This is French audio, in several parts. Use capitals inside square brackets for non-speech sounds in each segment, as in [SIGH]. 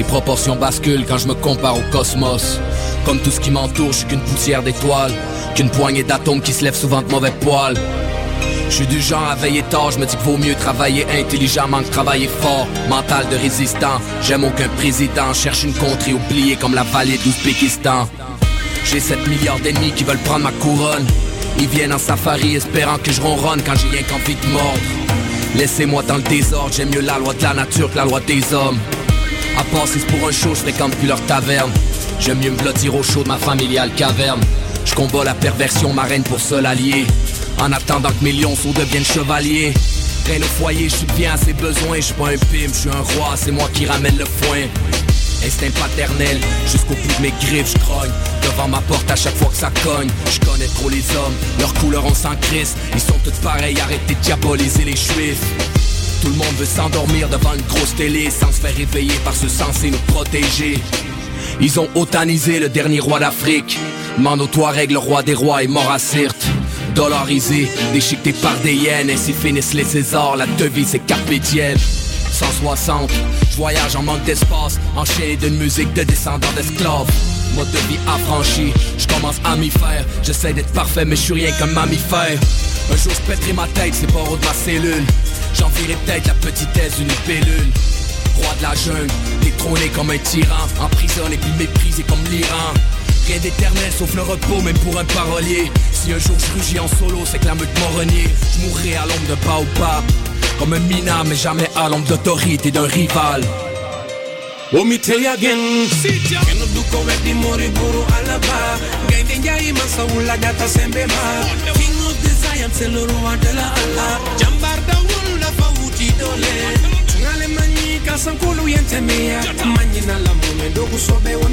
Les proportions basculent quand je me compare au cosmos. Comme tout ce qui m'entoure, je suis qu'une poussière d'étoiles, qu'une poignée d'atomes qui se lèvent souvent de mauvais poils. Je suis du genre à veiller tard, je me dis qu'il vaut mieux travailler intelligemment que travailler fort. Mental de résistant, j'aime aucun président, cherche une contrée oubliée comme la vallée d'Ouzbékistan. J'ai 7 milliards d'ennemis qui veulent prendre ma couronne. Ils viennent en safari espérant que je ronronne quand j'ai rien qu'envie de mordre. Laissez-moi dans le désordre, j'aime mieux la loi de la nature que la loi des hommes. À part c'est pour un show, je fréquente plus leur taverne. J'aime mieux me blottir au chaud de ma familiale caverne. Je la perversion, ma reine pour seul allié. En attendant que mes lionceaux deviennent chevaliers. Au foyer, je suis bien à ses besoins. Je suis pas un pime, je suis un roi, c'est moi qui ramène le foin. Instinct paternel, jusqu'au bout de mes griffes, je grogne Devant ma porte à chaque fois que ça cogne Je connais trop les hommes, leur couleur on s'en crisse Ils sont tous pareils, arrêtez de diaboliser les juifs Tout le monde veut s'endormir devant une grosse télé Sans se faire réveiller par ce censé nous protéger. Ils ont otanisé le dernier roi d'Afrique. Mano Touareg, le roi des rois est mort à Sirte. Dollarisé, déchiqueté par des yens Ainsi finissent les Césars, la devise est diem 160 Je voyage en manque d'espace Enchaîné d'une musique de descendants d'esclaves. Mode de vie affranchi Je commence à m'y faire. J'essaie d'être parfait mais je suis rien qu'un mammifère. Un jour je pèterai ma tête C'est pas haut de ma cellule J'envierai peut-être la petitesse d'une pellule Roi de la jungle Détrôné comme un tyran. Emprisonné puis méprisé comme l'Iran. Rien d'éternel sauf le repos même pour un parolier. Si un jour je rugis en solo c'est que la meute m'a renié Je mourrai à l'ombre de baobab comme un minard mais jamais à l'ombre d'autorité d'un rival. Let me tell you again Keno duko wedi mori buru alaba. Gainde njai masa ula gata sembe ma King of the Zion c'est le roi de la Allah. Jambar dole tungale manyika sankulu yentemia. Manyina la ndokusobe yo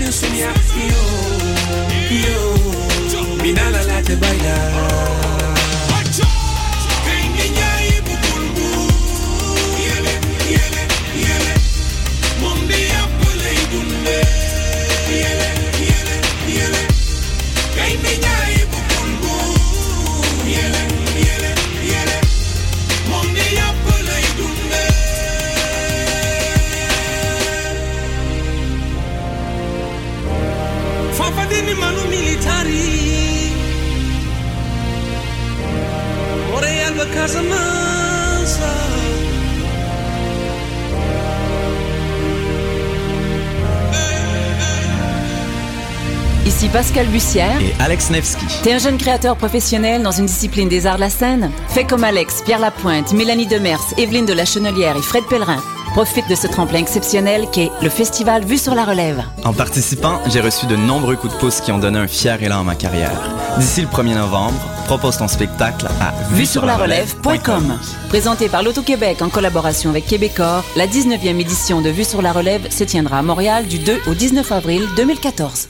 yo Ici Pascal Bussière. Et Alex Nevsky. T'es un jeune créateur professionnel dans une discipline des arts de la scène? Fais comme Alex, Pierre Lapointe, Mélanie Demers, Evelyne de la Chenelière et Fred Pellerin. Profite de ce tremplin exceptionnel qu'est le festival Vue sur la relève. En participant, j'ai reçu de nombreux coups de pouce qui ont donné un fier élan à ma carrière. D'ici le 1er novembre, propose ton spectacle à Vue sur la relève.com. Présenté par l'Auto-Québec en collaboration avec Québecor, la 19e édition de Vue sur la relève se tiendra à Montréal du 2 au 19 avril 2014.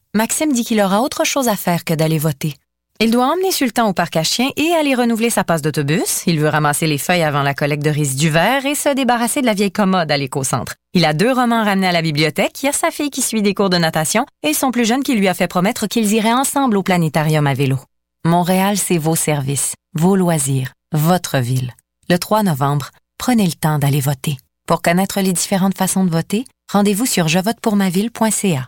Maxime dit qu'il aura autre chose à faire que d'aller voter. Il doit emmener Sultan au parc à chiens et aller renouveler sa passe d'autobus. Il veut ramasser les feuilles avant la collecte de résidus verts et se débarrasser de la vieille commode à l'éco-centre. Il a deux romans ramenés à la bibliothèque, il y a sa fille qui suit des cours de natation et son plus jeune qui lui a fait promettre qu'ils iraient ensemble au planétarium à vélo. Montréal, c'est vos services, vos loisirs, votre ville. Le 3 novembre, prenez le temps d'aller voter. Pour connaître les différentes façons de voter, rendez-vous sur jevotepourmaville.ca.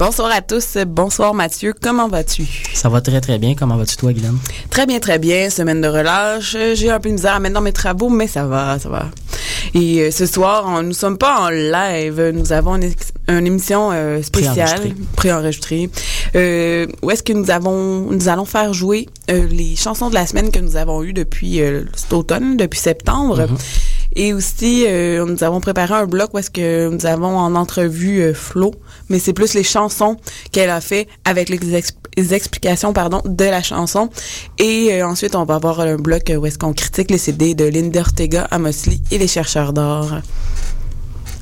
Bonsoir à tous. Bonsoir Mathieu. Comment vas-tu? Ça va très très bien. Comment vas-tu toi, Guylaine? Très bien, très bien. Semaine de relâche. J'ai un peu de misère à mettre dans mes travaux, mais ça va, ça va. Et euh, ce soir, on, nous sommes pas en live. Nous avons une, une émission euh, spéciale, préenregistrée, euh, où est-ce que nous avons, nous allons faire jouer les chansons de la semaine que nous avons eues depuis cet automne, depuis septembre. Mhm. Et aussi, euh, nous avons préparé un bloc est-ce que nous avons en entrevue euh, Flo, mais c'est plus les chansons qu'elle a fait avec les, ex- les explications pardon de la chanson. Et euh, ensuite, on va avoir un bloc où est-ce qu'on critique les CD de Linda Ortega, Amos Lee et les chercheurs d'or.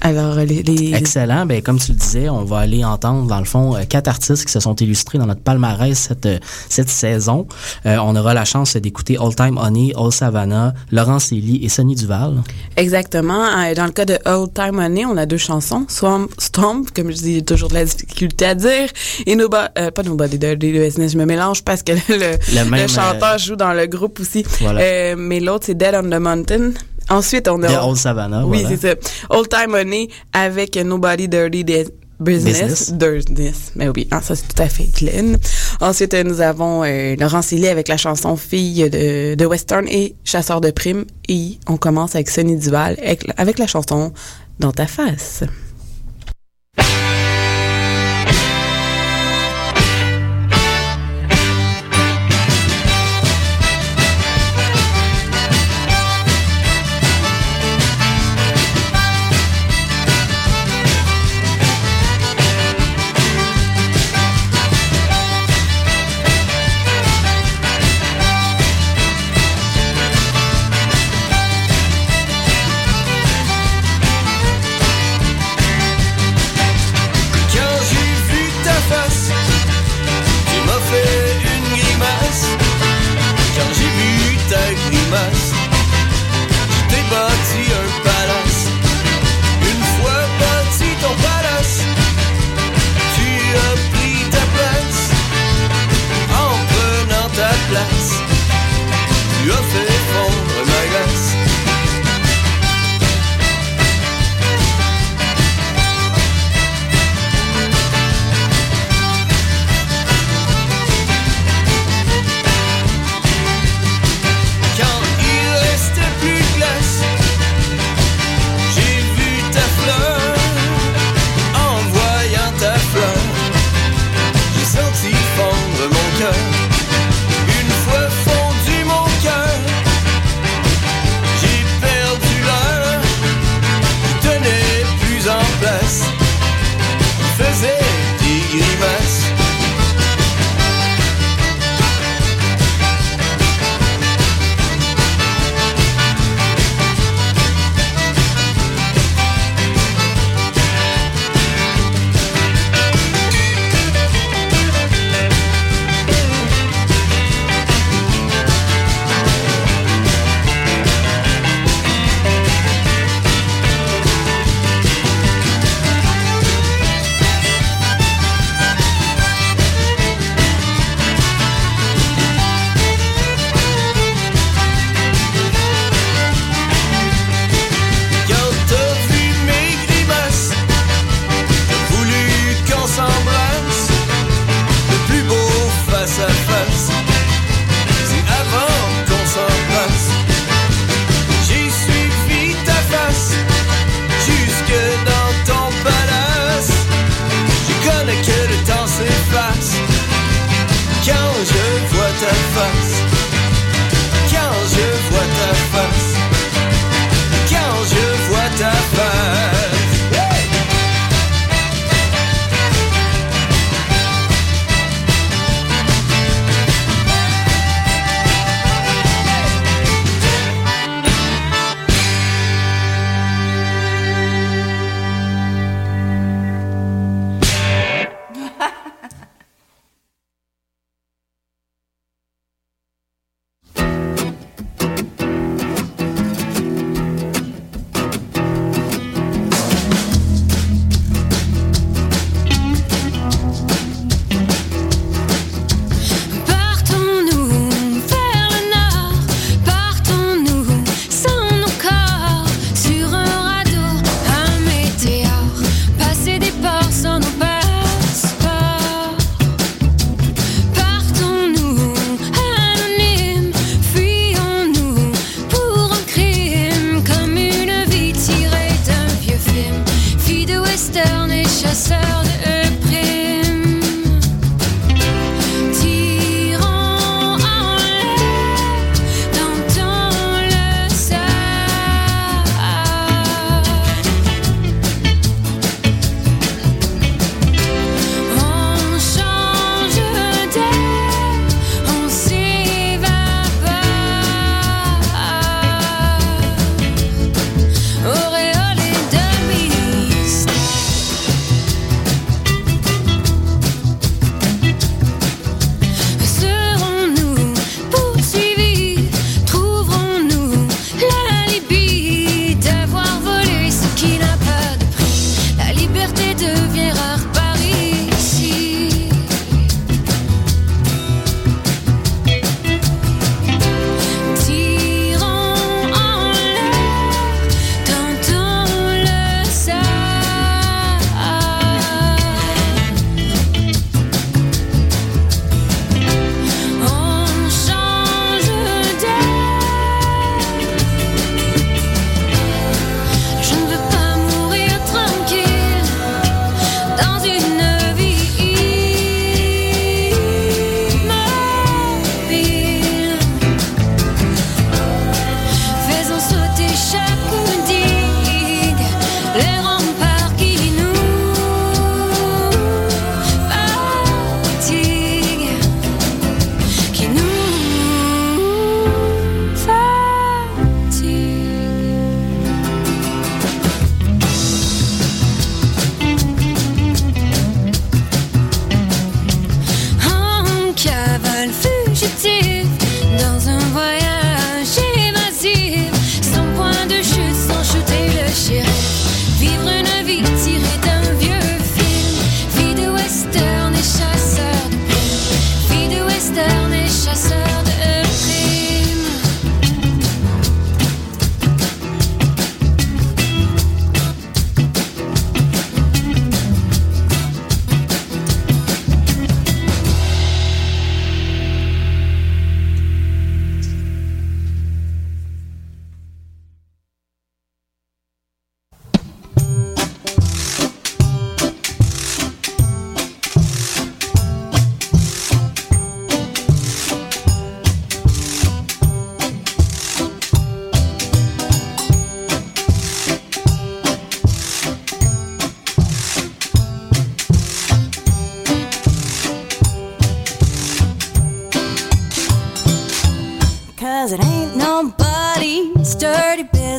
Alors, les, les- Excellent. Ben, comme tu le disais, on va aller entendre, dans le fond, euh, quatre artistes qui se sont illustrés dans notre palmarès cette, euh, cette saison. Euh, on aura la chance d'écouter All Time Honey, All Savannah, Laurence Ely et Sonny Duval. Exactement. Euh, Dans le cas de Old Time Money, on a deux chansons. Swamp, Stomp, comme je dis, j'ai toujours de la difficulté à dire. Et Nobody, euh, pas Dirty Business, je me mélange parce que le, Le même, le chanteur euh, joue dans le groupe aussi. Voilà. Euh, mais l'autre, c'est Dead on the Mountain. Ensuite, on a... Old Savannah, Oui, voilà. c'est ça. Old Time Money avec Nobody Dirty Di- Business. Business. Business. Mais oui, hein, ça c'est tout à fait clean. Ensuite, euh, nous avons euh, Laurent avec la chanson Fille de, de Western et Chasseur de primes. Et on commence avec Sonny Duval avec, avec la chanson Dans ta face.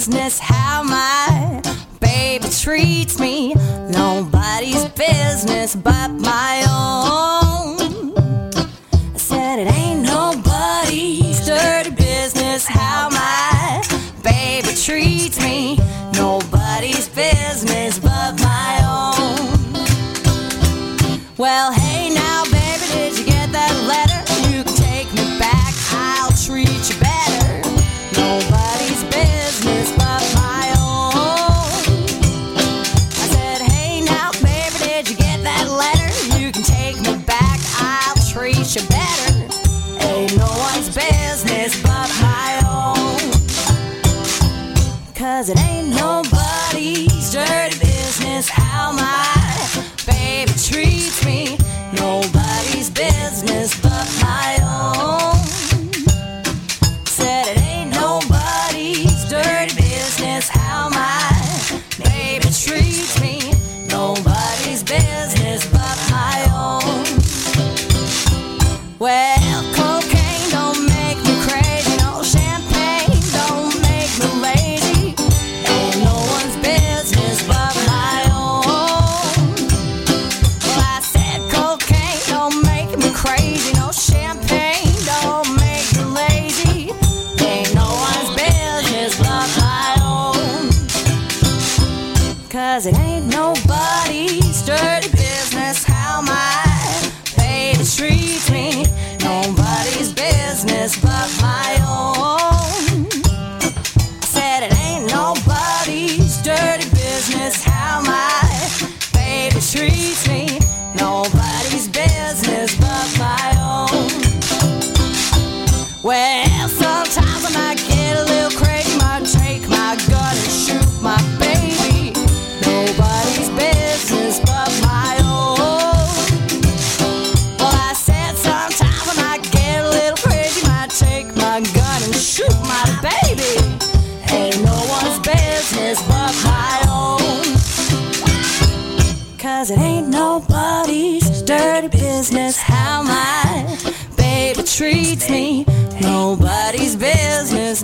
business how my baby treats me. Nobody's business but my.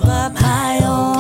Business but my own.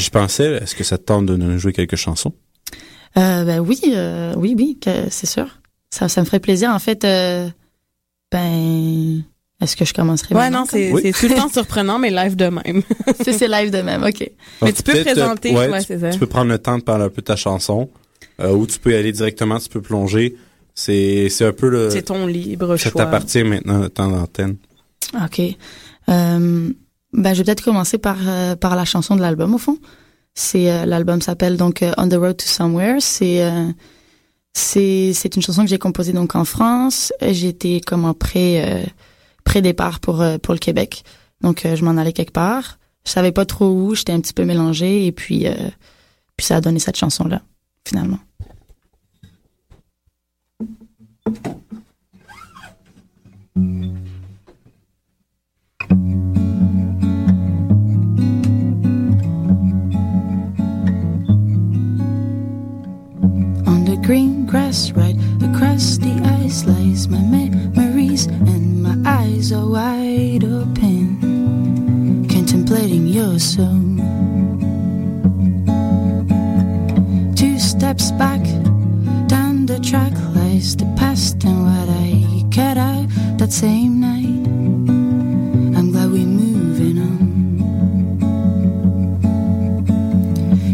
J'y pensais. Est-ce que ça te tente de nous jouer quelques chansons? Euh, ben oui, euh, oui, oui, c'est sûr. Ça, ça me ferait plaisir. En fait, euh, ben, est-ce que je commencerai Ouais, non, c'est tout le temps surprenant, mais live de même. [LAUGHS] c'est c'est live de même, ok. Mais tu peux présenter, euh, ouais, tu, c'est ça. tu peux prendre le temps de parler un peu de ta chanson, euh, ou tu peux y aller directement, tu peux plonger. C'est, c'est un peu le. C'est ton libre Ça choix. t'appartient maintenant, le temps d'antenne. Ok. Euh, ben, je vais peut-être commencer par euh, par la chanson de l'album au fond. C'est euh, l'album s'appelle donc euh, On the Road to Somewhere. C'est c'est c'est une chanson que j'ai composée donc en France. J'étais comme en pré départ pour pour le Québec. Donc je m'en allais quelque part. Je savais pas trop où. J'étais un petit peu mélangée et puis puis ça a donné cette chanson là finalement. On green grass, right across the ice, lies my memories, and my eyes are wide open, contemplating your soul. Two steps back, down the track lies the past and what I cut out that same night. I'm glad we're moving on.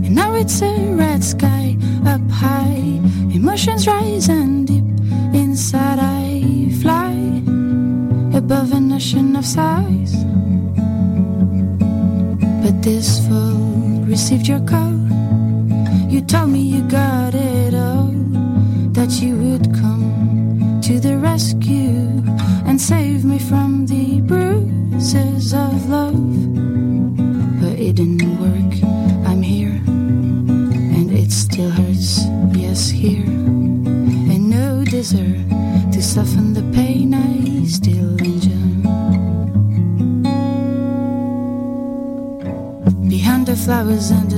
And now it's a red sky up high. Emotions rise and deep inside I fly above an ocean of sighs. But this fall received your call. You told me you got it all, that you would come to the rescue and save me from the bruises of love. But it didn't to soften the pain I still endure. Behind the flowers and the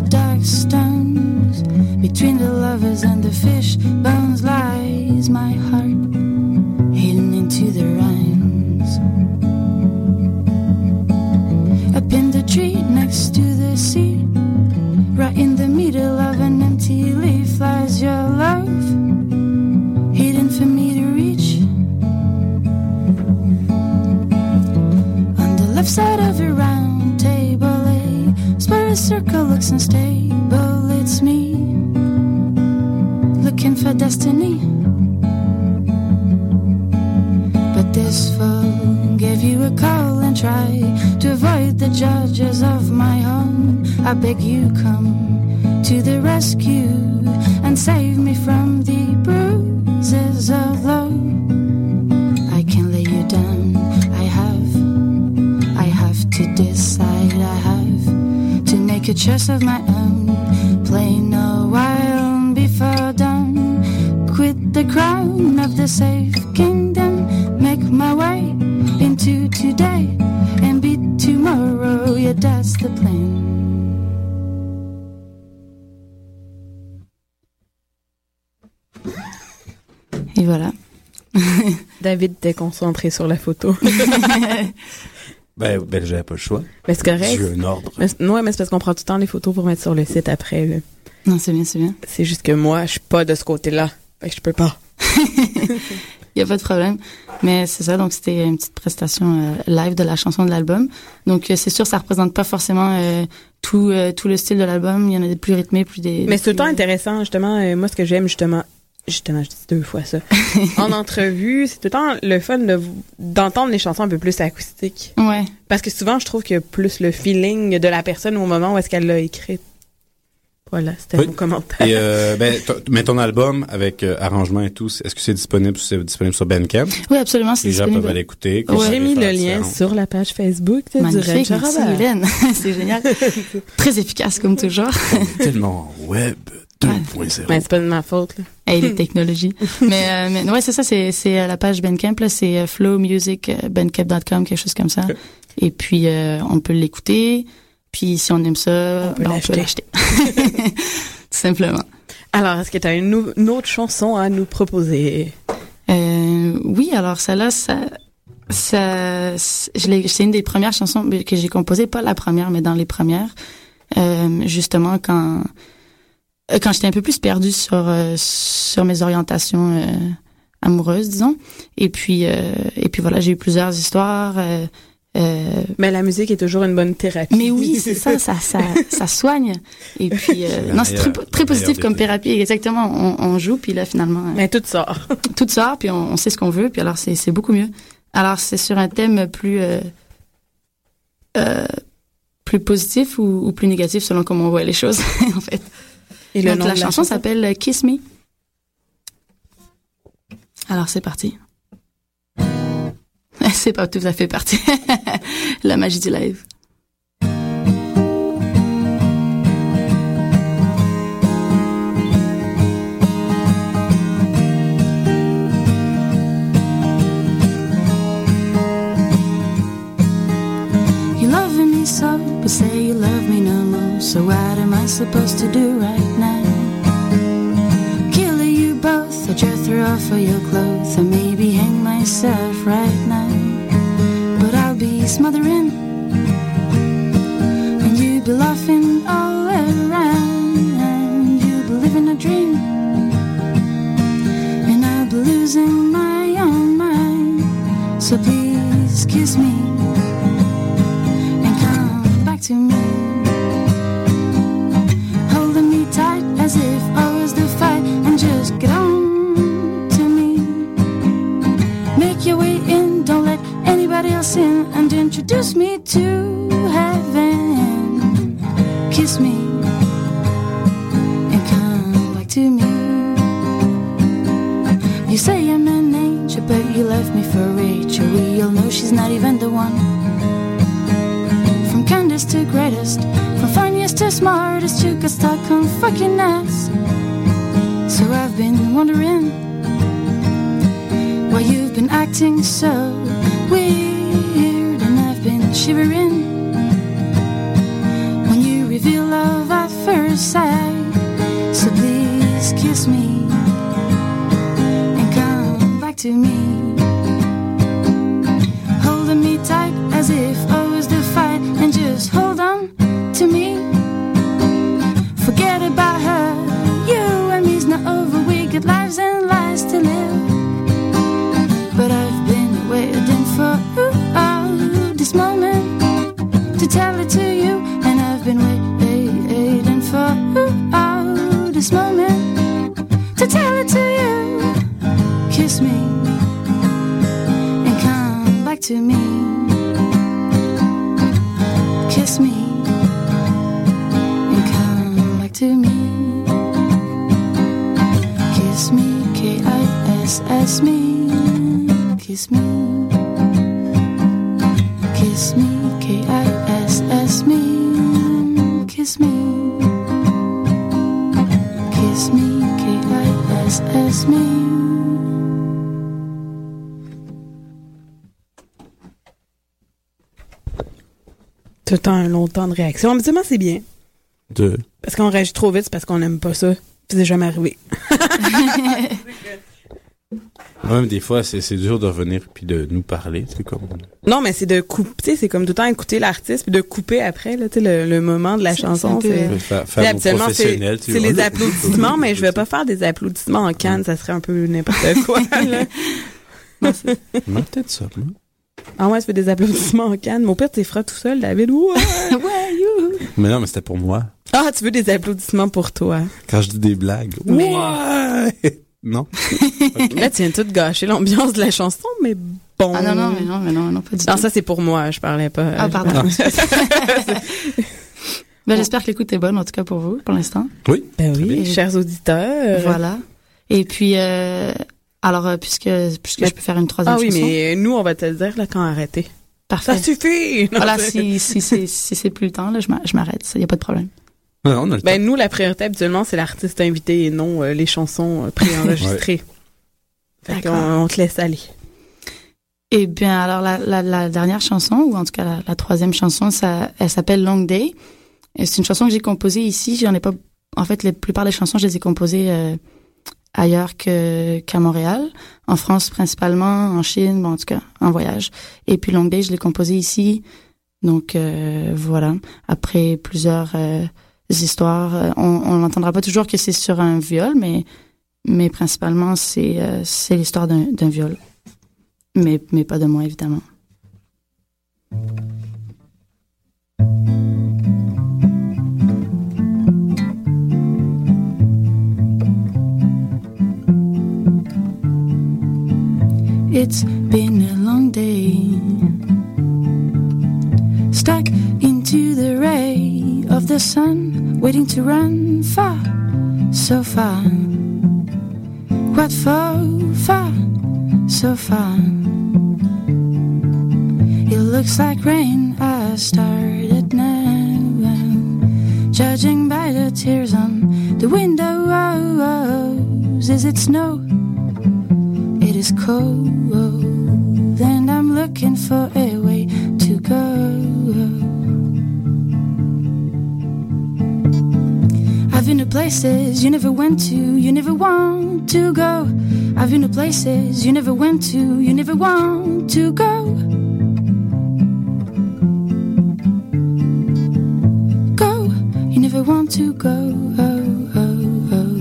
David était concentré sur la photo. [LAUGHS] Ben, ben j'avais pas le choix. Mais c'est correct. J'ai un ordre. Mais c'est- ouais, mais c'est parce qu'on prend tout le temps les photos pour mettre sur le site après. là. Non, c'est bien, c'est bien. C'est juste que moi, je suis pas de ce côté-là. Fait que je peux pas. Il [LAUGHS] y a pas de problème. Mais c'est ça, donc c'était une petite prestation euh, live de la chanson de l'album. Donc euh, c'est sûr, ça représente pas forcément euh, tout euh, tout le style de l'album. Il y en a des plus rythmés, plus des. Mais c'est tout le temps intéressant, justement. euh, moi, ce que j'aime, justement, justement, je dis deux fois ça. [LAUGHS] en entrevue, c'est tout le temps le fun de d'entendre les chansons un peu plus acoustiques. Ouais. Parce que souvent, je trouve qu'il y a plus le feeling de la personne au moment où est-ce qu'elle l'a écrite. Voilà, c'était Oui. mon commentaire. Et euh, ben, t- mais ton album avec euh, arrangement et tout, est-ce que c'est disponible, c'est disponible sur Bandcamp? Oui, absolument, c'est Les gens disponible. peuvent aller écouter. J'ai mis le lien sur la page Facebook de Magnifique. Hélène. [LAUGHS] c'est génial. [LAUGHS] Très efficace comme toujours. Tellement web 2.0. Mais c'est pas de ma faute, là. Hey, les [LAUGHS] technologies. mais, euh, mais ouais, c'est ça, c'est, c'est euh, la page Bandcamp, là, c'est euh, flowmusic.bandcamp.com, quelque chose comme ça. Et puis, euh, on peut l'écouter. Puis, si on aime ça, On peut ben, on l'acheter. peut l'acheter. [LAUGHS] Tout simplement. Alors, est-ce que tu as une, nou- une autre chanson à nous proposer? Euh, oui, alors celle-là, ça, ça, je l'ai- c'est une des premières chansons que j'ai composées, pas la première, mais dans les premières. euh, justement quand quand j'étais un peu plus perdue sur euh, sur mes orientations euh, amoureuses, disons. Et puis euh, et puis voilà, j'ai eu plusieurs histoires. euh, euh, Mais la musique est toujours une bonne thérapie. mais oui, c'est ça, [LAUGHS] ça, ça, ça soigne. Et puis, euh, non, c'est très, très positif comme thérapie. Exactement. On, on joue, puis là, finalement. euh, Mais tout sort. [LAUGHS] tout sort, puis on, on sait ce qu'on veut, puis alors c'est, c'est beaucoup mieux. Alors, c'est sur un thème plus, euh, euh, plus positif ou, ou plus négatif selon comment on voit les choses, [LAUGHS] en fait. Et le Donc, nom la de la chanson chanson? s'appelle euh, Kiss Me. Alors, c'est parti. [LAUGHS] C'est pas tout à fait parti. [LAUGHS] la magie du live. So what am I supposed to do right now? Kill you both, or just throw off all your clothes, or maybe hang myself right now. But I'll be smothering, and you'll be laughing all around, and you be living a dream, and I'll be losing my own mind. So please kiss me and come back to me. As if I was the fight, and just get on to me. Make your way in, don't let anybody else in, and introduce me to heaven. Kiss me and come back to me. You say I'm an angel, but you left me for Rachel. We all know she's not even the one. From kindest to greatest, from funniest to smartest, you got stuck on fucking ass. So I've been wondering why you've been acting so weird, and I've been shivering when you reveal love at first sight. So please kiss me and come back to me. Tell it to you, and I've been waiting for oh, this moment to tell it to you. Kiss me and come back to me. Kiss me and come back to me. Kiss me, K I S S me. Kiss me. I S S me. Tout le temps un long temps de réaction. Habituellement, c'est bien. De. Parce qu'on réagit trop vite, c'est parce qu'on n'aime pas ça. C'est jamais arrivé. [LAUGHS] [LAUGHS] Même des fois, c'est c'est dur de revenir puis de nous parler. C'est comme. Non, mais c'est de couper, tu sais, c'est comme tout le temps écouter l'artiste puis de couper après, là, tu sais, le, le moment de la chanson. c'est peu- C'est les applaudissements, mais je vais pas faire des applaudissements en canne, ça serait un peu n'importe [LAUGHS] quoi. là. Non, [LAUGHS] peut-être ça. moi. Ah ouais, tu fais des applaudissements en canne. Mon père, tu feras tout seul, David. Ouais. [LAUGHS] ouais, you. Mais non, mais c'était pour moi. Ah, tu veux des applaudissements pour toi. Quand je dis des blagues. Mais- Ouais! Non? [LAUGHS] Là, tu viens tout de gâcher l'ambiance de la chanson, mais bon. Ah non, non, mais non, mais non, non, pas du Non, tout. ça, c'est pour moi, je parlais pas. Ah, pardon. [LAUGHS] Ben, j'espère que l'écoute est bonne, en tout cas pour vous, pour l'instant. Oui. Ben oui, chers auditeurs. Voilà. Et puis, euh, alors, euh, puisque, puisque je peux faire une troisième Ah oui, chanson. mais nous, on va te le dire là quand arrêter. Parfait. Ça suffit! Non, Voilà, si, si, si, si c'est plus le temps, là, je m'arrête. Il n'y a pas de problème. Non, on a le Ben, nous, la priorité, habituellement, c'est l'artiste invité et non euh, les chansons euh, préenregistrées. Fait qu'on on te laisse aller. Eh bien, alors, la, la, la dernière chanson, ou en tout cas la, la troisième chanson, ça, elle s'appelle Long Day. Et C'est une chanson que j'ai composée ici. J'en ai pas. En fait, la plupart des chansons, je les ai composées euh, ailleurs que qu'à Montréal, en France principalement, en Chine, bon, en tout cas, en voyage. Et puis Long Day, je l'ai composée ici Donc euh, voilà. Après plusieurs euh, histoires, euh, on n'entendra pas toujours que c'est sur un viol, mais mais principalement c'est euh, l'histoire d'un viol. Mais mais pas de moi évidemment. It's been a long day. Stuck into the ray of the sun, waiting to run far, so far. What for? Far, so far. It looks like rain has started now. Judging by the tears on the windows, is it snow? It is cold, and I'm looking for a way places you never went to, you never want to go. I've been to places you never went to, you never want to go. Go, you never want to go. Oh, oh, oh.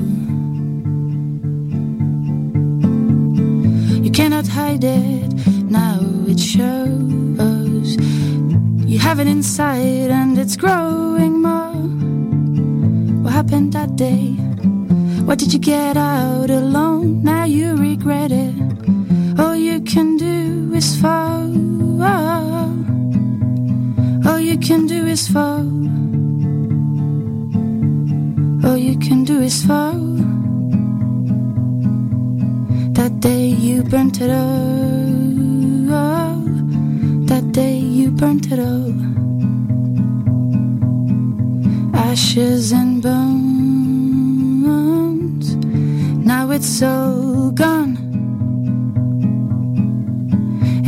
You cannot hide it, now it shows. You have it inside and it's growing more. Happened that day? What did you get out alone? Now you regret it. All you can do is fall. All you can do is fall. All you can do is fall. That day you burnt it all. That day you burnt it all. Ashes and bones. It's all gone.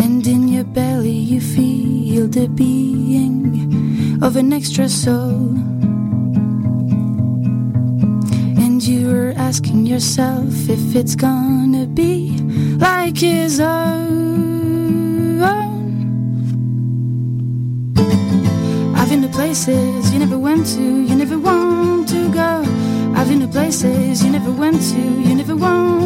And in your belly you feel the being of an extra soul. And you're asking yourself if it's gonna be like his own. I've been to places you never went to, you never want to go. I've been to places you never went to, you never want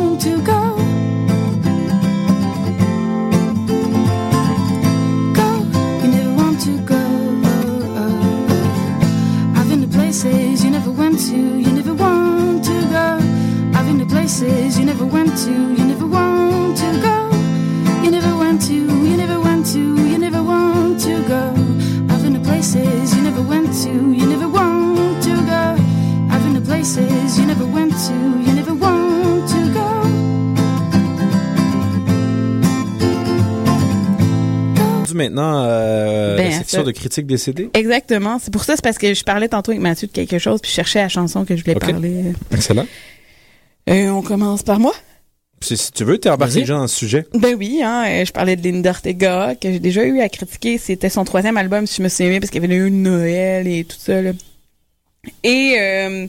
de critique des CD. Exactement. C'est pour ça, c'est parce que je parlais tantôt avec Mathieu de quelque chose, puis je cherchais la chanson que je voulais parler. Excellent. Euh, on commence par moi? Si, si tu veux, t'es embarqué déjà dans le sujet. Ben oui, hein, euh, je parlais de Linda Ortega, que j'ai déjà eu à critiquer. C'était son troisième album, si je me souviens bien, parce qu'il y avait eu une Noël et tout ça. Là. Et euh,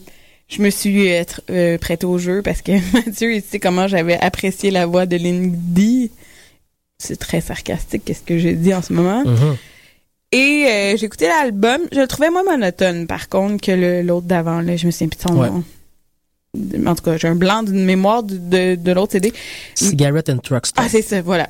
je me suis euh, prêtée au jeu parce que [LAUGHS] Mathieu, il sait comment j'avais apprécié la voix de Lindy. C'est très sarcastique, qu'est-ce que j'ai dit en ce moment. Mhm. Et euh, j'ai écouté l'album. Je le trouvais moins monotone, par contre, que l'autre d'avant. Là, je me souviens plus de son Ouais. nom. En tout cas, j'ai un blanc d'une mémoire de, de, de l'autre CD. Cigarette and Truck Stop. Ah, c'est ça, voilà.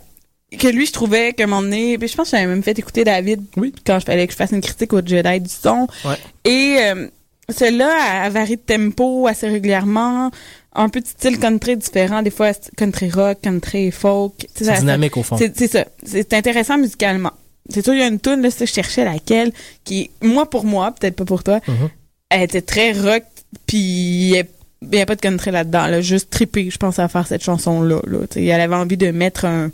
Que lui, je trouvais un moment donné, puis je pense que j'avais même fait écouter David quand je fallait que je fasse une critique au Jedi du son. Ouais. Et euh, celle-là, elle varie de tempo assez régulièrement, un peu de style country différent, des fois country rock, country folk. C'est ça- dynamique, au fond. C'est ça. C'est intéressant musicalement. C'est sûr, il y a une tune là, ça, je cherchais laquelle, qui, moi pour moi, peut-être pas pour toi, Mhm. elle était très rock, puis il y a- il n'y a pas de country là-dedans, là, juste trippé, je pense, à faire cette chanson-là. Là, Tu sais, elle avait envie de mettre un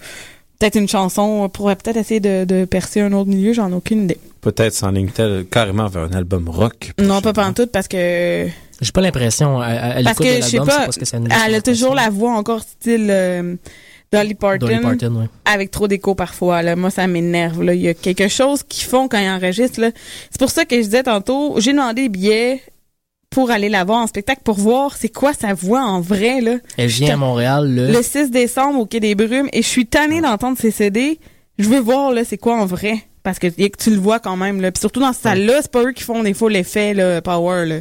peut-être une chanson pour peut-être essayer de, de percer un autre milieu, j'en ai aucune idée. Peut-être s'enligne-t-elle carrément vers un album rock. Non, pas pantoute, parce que... J'ai pas l'impression, à, à, à Parce l'écoute de que, je sais l'album, c'est pas, parce que ça nous elle a toujours la voix encore style euh, Dolly Parton. Dolly Parton, ouais. Avec trop d'écho parfois. Là. Moi, ça m'énerve. Là. Il y a quelque chose qu'ils font quand ils enregistrent. là. C'est pour ça que je disais tantôt, j'ai demandé des billets pour aller la voir en spectacle pour voir c'est quoi sa voix en vrai. Là. Elle vient à Montréal le... Le 6 décembre au Quai des Brumes et je suis tannée d'entendre ses CD. Je veux voir là c'est quoi en vrai. Parce que y- tu le vois quand même, là. Puis surtout dans cette salle-là, c'est pas eux qui font des fois l'effet, là, power, là.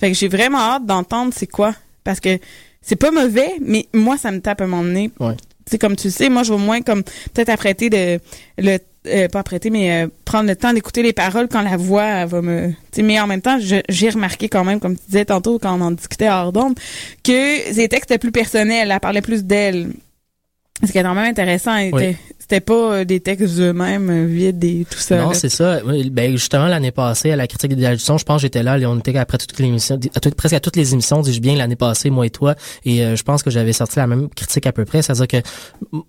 Fait que j'ai vraiment hâte d'entendre c'est quoi. Parce que c'est pas mauvais, mais moi, ça me tape à un moment donné. Ouais. Sais, comme tu le sais, moi, je veux moins comme peut-être apprêter de le euh, pas apprêter, mais euh, prendre le temps d'écouter les paroles quand la voix va me. Tu sais, mais en même temps, j'ai remarqué quand même, comme tu disais tantôt quand on en discutait hors d'onde, que ses textes étaient plus personnels, elle parlait plus d'elle. Ce qui est quand même intéressant, Oui. c'était pas euh, des textes eux-mêmes euh, vides et tout ça. Non, c'est ça. Ben, justement, l'année passée, à la critique des son, je pense que j'étais là, on était après toutes les émissions, à presque à toutes les émissions, dis-je bien, l'année passée, moi et toi, et euh, je pense que j'avais sorti la même critique à peu près. C'est-à-dire que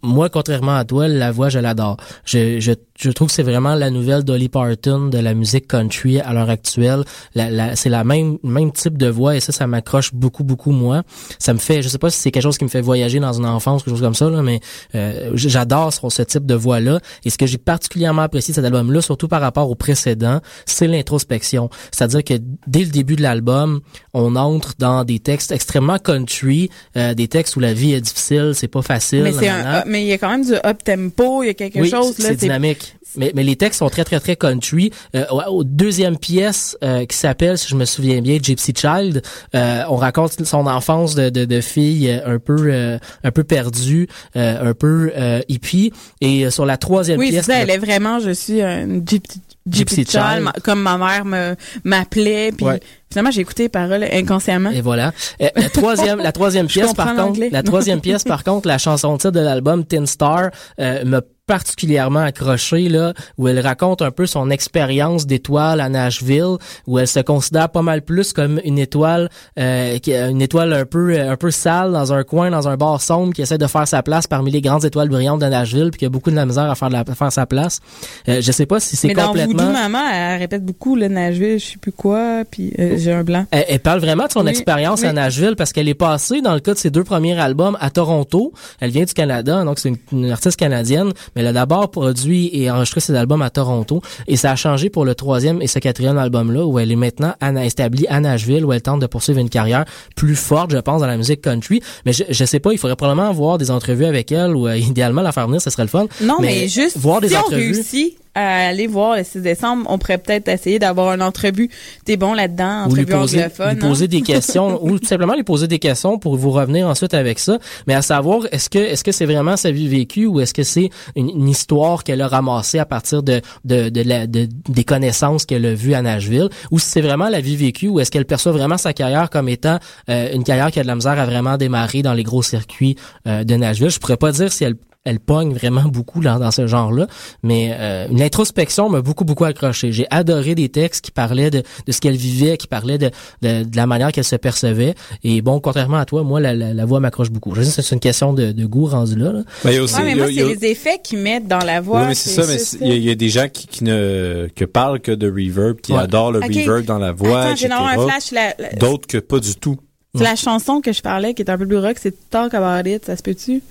moi, contrairement à toi, la voix, je l'adore. Je, je, je trouve que c'est vraiment la nouvelle Dolly Parton de la musique country à l'heure actuelle. La, la, c'est la même, même type de voix, et ça, ça m'accroche beaucoup, beaucoup, moi. Ça me fait, je sais pas si c'est quelque chose qui me fait voyager dans une enfance, quelque chose comme ça, là, mais euh, j'adore ce, ce type de voix-là. Et ce que j'ai particulièrement apprécié de cet album-là, surtout par rapport au précédent, c'est l'introspection. C'est-à-dire que dès le début de l'album, on entre dans des textes extrêmement country, euh, des textes où la vie est difficile, c'est pas facile. mais un, mais il y a quand même du up tempo, il y a quelque Oui, chose là. c'est dynamique. Mais, mais les textes sont très, très, très country. Euh, au, deuxième pièce euh, qui s'appelle, si je me souviens bien, Gypsy Child, euh, on raconte son enfance de, de, de fille euh, un peu euh, un peu perdue, euh, un peu euh, hippie. Et sur la troisième Oui, c'est pièce... ça, elle est vraiment, je suis un gypsy, Gypsy gypsy child, comme ma mère me m'appelait, puis Ouais. finalement j'ai écouté les paroles inconsciemment. Et voilà. La troisième, la troisième [LAUGHS] pièce, par contre, la troisième pièce, par contre, la chanson titre de l'album Tin Star euh, m'a particulièrement accroché là où elle raconte un peu son expérience d'étoile à Nashville où elle se considère pas mal plus comme une étoile euh, une étoile un peu un peu sale dans un coin dans un bar sombre qui essaie de faire sa place parmi les grandes étoiles brillantes de Nashville puis qui a beaucoup de la misère à faire de la, à faire sa place euh, je sais pas si c'est Mais dans complètement Voodoo Maman, elle répète beaucoup le Nashville, je sais plus quoi, puis euh, j'ai un blanc. Elle, elle parle vraiment de son Oui, expérience à oui. Nashville parce qu'elle est passée dans le cas de ses deux premiers albums à Toronto. Elle vient du Canada, donc c'est une, une artiste canadienne, mais elle a d'abord produit et enregistré ses albums à Toronto et ça a changé pour le troisième et ce quatrième album-là où elle est maintenant établie à Nashville où elle tente de poursuivre une carrière plus forte, je pense, dans la musique country. Mais je, je sais pas, il faudrait probablement voir des entrevues avec elle ou euh, idéalement la faire venir, ce serait le fun. Non, mais, juste voir des si on entrevues. réussit à aller voir le 6 décembre, on pourrait peut-être essayer d'avoir une entrevue. T'es bon là-dedans, ou lui entrevue poser, anglophone. lui hein? poser des questions [LAUGHS] ou tout simplement lui poser des questions pour vous revenir ensuite avec ça mais à savoir est-ce que est-ce que c'est vraiment sa vie vécue ou est-ce que c'est une, une histoire qu'elle a ramassée à partir de de, de, la, de- des connaissances qu'elle a vues à Nashville? Ou si c'est vraiment la vie vécue ou est-ce qu'elle perçoit vraiment sa carrière comme étant euh, une carrière qui a de la misère à vraiment démarrer dans les gros circuits euh, de Nashville? Je pourrais pas dire si elle elle pogne vraiment beaucoup dans, dans ce genre-là, mais euh, l'introspection m'a beaucoup beaucoup accroché. J'ai adoré des textes qui parlaient de, de ce qu'elle vivait, qui parlaient de, de, de la manière qu'elle se percevait. Et bon, contrairement à toi, moi la, la, la voix m'accroche beaucoup. Je sais que c'est une question de, de goût rendu là. là. Ben, il y a aussi- Ouais, mais moi, a- c'est les effets qu'ils mettent dans la voix. Oui, mais c'est ça, mais il y, a- il y a des gens qui, qui ne que parlent que de reverb, qui Ouais. adorent le reverb dans la voix, Attends, etc. La, D'autres que pas du tout. c'est la chanson que je parlais qui est un peu plus rock, c'est Talk About It, ça se peut-tu?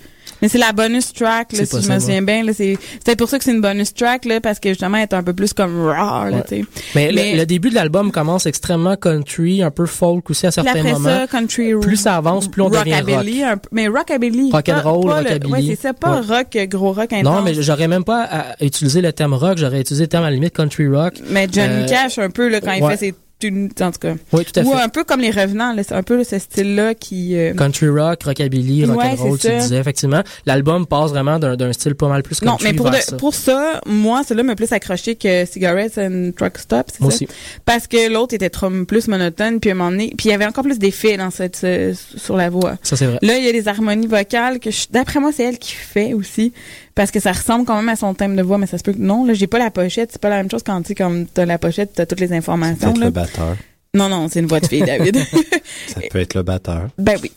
Mais c'est la bonus track, là, si je me souviens bien. Là, c'est, c'est pour ça que c'est une bonus track, là, parce que justement, elle est un peu plus comme raw, là, Ouais. Mais, Mais- le, le début de l'album commence extrêmement country, un peu folk aussi à certains après moments. ça, country plus ça avance, plus on devient rock. rockabilly, un peu- mais rockabilly. Rock and pas- roll, pas le- rockabilly. Ouais, c'est ça, pas Ouais. rock, gros rock intense. Non, mais j'aurais même pas à utiliser le thème rock, j'aurais utilisé le thème à la limite country rock. Mais Johnny Euh, Cash, un peu, là, quand il fait ses en tout cas. Oui, tout à Ou fait. un peu comme les revenants, là, un peu ce style-là qui, euh, Country rock, rockabilly, Ouais, rock'n'roll, c'est tu ça. disais effectivement. L'album passe vraiment d'un style pas mal plus Non, country mais pour, de- ça. pour ça, moi, celui-là m'a plus accroché que Cigarettes and Truck Stop, c'est ça? aussi. Parce que l'autre était trop plus monotone, puis à un moment donné, puis il y avait encore plus d'effets dans cette, ce- sur la voix. Ça, c'est vrai. Là, il y a des harmonies vocales que, je- d'après moi, c'est elle qui fait aussi, parce que ça ressemble quand même à son thème de voix, mais ça se peut que non. Là, j'ai pas la pochette, c'est pas la même chose quand tu sais, comme t'as la pochette, t'as toutes les informations. Là. le batteur. Non, non, c'est une voix de fille, David. [LAUGHS] Ça peut être le batteur. Ben oui.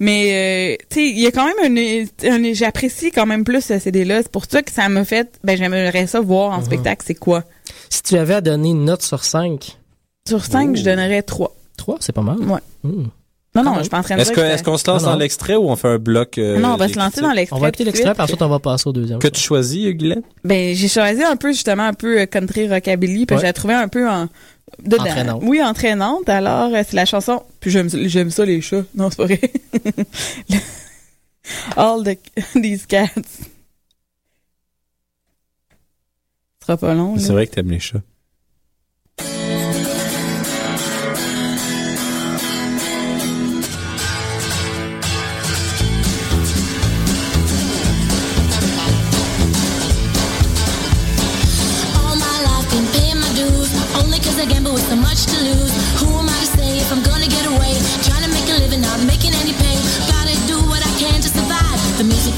Mais euh, tu sais, il y a quand même un, un- j'apprécie quand même plus ce CD-là. C'est pour ça que ça m'a fait. Ben j'aimerais ça voir en Mhm. spectacle. C'est quoi? Si tu avais à donner une note sur 5, Sur 5, Oh. je donnerais 3. 3, c'est pas mal. Ouais. Hmm. Non, non, je suis pas en train de Est-ce dire que- que est-ce qu'on se lance Non, dans l'extrait ou on fait un bloc euh, Non, on va se lancer dans l'extrait. On va écouter de l'extrait, suite. puis ensuite on va passer au deuxième. Que tu choisis, Guylaine? Ben j'ai choisi un peu justement un peu euh, country rockabilly, puis Ouais. j'ai trouvé un peu en dedans. Entraînante. Oui, entraînante. Alors euh, c'est la chanson. Puis j'aime j'aime ça les chats. Non, c'est pas vrai. [LAUGHS] All the [LAUGHS] these cats. Ce sera pas long. là. C'est vrai que t'aimes les chats.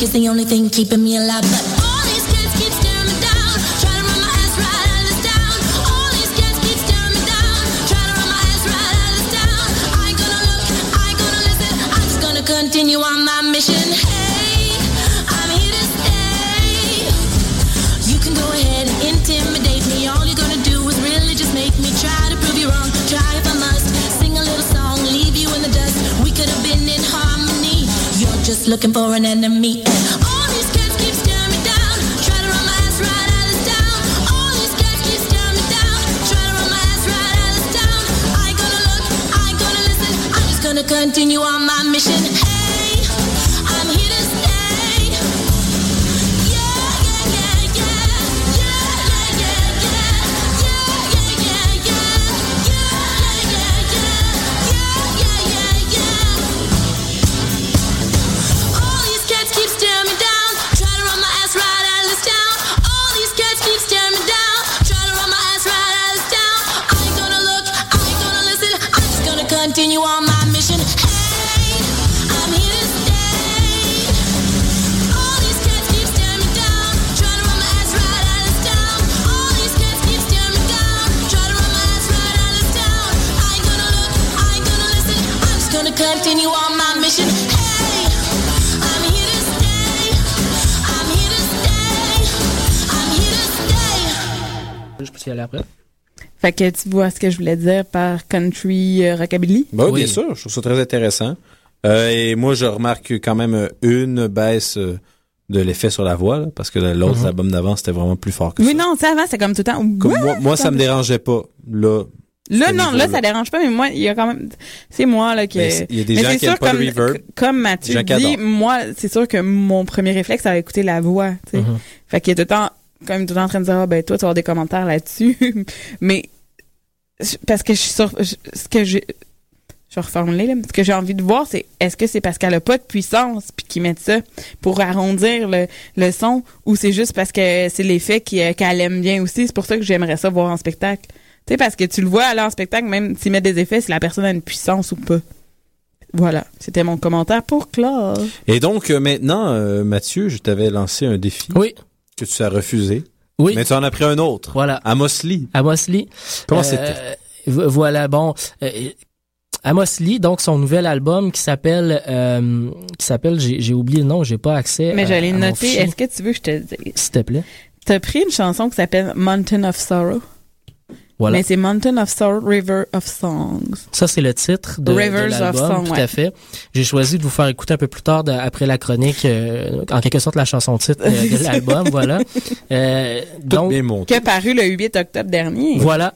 Music is the only thing keeping me alive, but all these kids keep staring me down. Try to run my ass right out of this town. All these kids keep staring me down. Try to run my ass right out of this town. I ain't gonna look, I ain't gonna listen. I'm just gonna continue on my mission. Just looking for an enemy. All these keep staring me down. Try to run my ass right out of town. All these keep staring me down. Try to run my ass right out of town. I gonna look, I gonna listen. I'm just gonna continue on my mission. Continue on my mission. Hey, I'm here to stay. All these cats keep staring down. Try to run my ass right out of town. All these cats keep staring down. Try to run my ass right out of town. I ain't gonna look, I ain't gonna listen. I'm just gonna continue on my mission. Hey, I'm here to stay. I'm here to stay. I'm here to stay. Je peux y aller après? Fait que tu vois ce que je voulais dire par country euh, rockabilly? Bah oui, bien sûr, je trouve ça très intéressant. Euh, et moi, je remarque quand même euh, une baisse euh, de l'effet sur la voix, là, parce que l'autre Mhm. album d'avant, c'était vraiment plus fort que Oui, ça. non, ça avant, c'est comme tout le temps. Comme moi, moi, ça me dérangeait pas. Là, Là, non, là, ça dérange pas, mais moi, il y a quand même, c'est moi, là, qui, Ben, il y a des Mais gens qui aiment pas le comme, reverb. Comme Mathieu dit, moi, c'est sûr que mon premier réflexe, ça va écouter la voix, tu sais. Mhm. Fait qu'il est tout le temps, comme tout le temps en train de dire, ah, ben, toi, tu vas avoir des commentaires là-dessus. [LAUGHS] mais, parce que je suis sur, je- ce que j'ai, je vais reformuler, là. Ce que j'ai envie de voir, c'est est-ce que c'est parce qu'elle a pas de puissance puis qu'ils mettent ça pour arrondir le, le son ou c'est juste parce que c'est l'effet qui- euh, qu'elle aime bien aussi. C'est pour ça que j'aimerais ça voir en spectacle. Tu sais, parce que tu le vois aller en spectacle, même s'ils mettent des effets, si la personne a une puissance ou pas. Voilà. C'était mon commentaire pour Claude. Et donc, euh, maintenant, euh, Mathieu, je t'avais lancé un défi. Oui. Que tu as refusé. Oui. Mais tu en as pris un autre. Voilà. Amos Lee. Amos Lee. Comment Euh, c'était? vo- Voilà, bon. euh, Amos Lee, donc son nouvel album qui s'appelle, euh, qui s'appelle, j'ai j'ai oublié le nom, j'ai pas accès. Mais j'allais noter. Est-ce que tu veux que je te dise? S'il te plaît. T'as pris une chanson qui s'appelle Mountain of Sorrow? Voilà. Mais c'est Mountain of Sorrow, River of Songs. Ça, c'est le titre de, de Rivers of l'album, Song, tout ouais. à fait. J'ai choisi de vous faire écouter un peu plus tard, de- après la chronique, euh, en quelque sorte la chanson titre euh, de [LAUGHS] l'album, voilà. Euh, donc, Qui a paru le 8 octobre dernier. Voilà.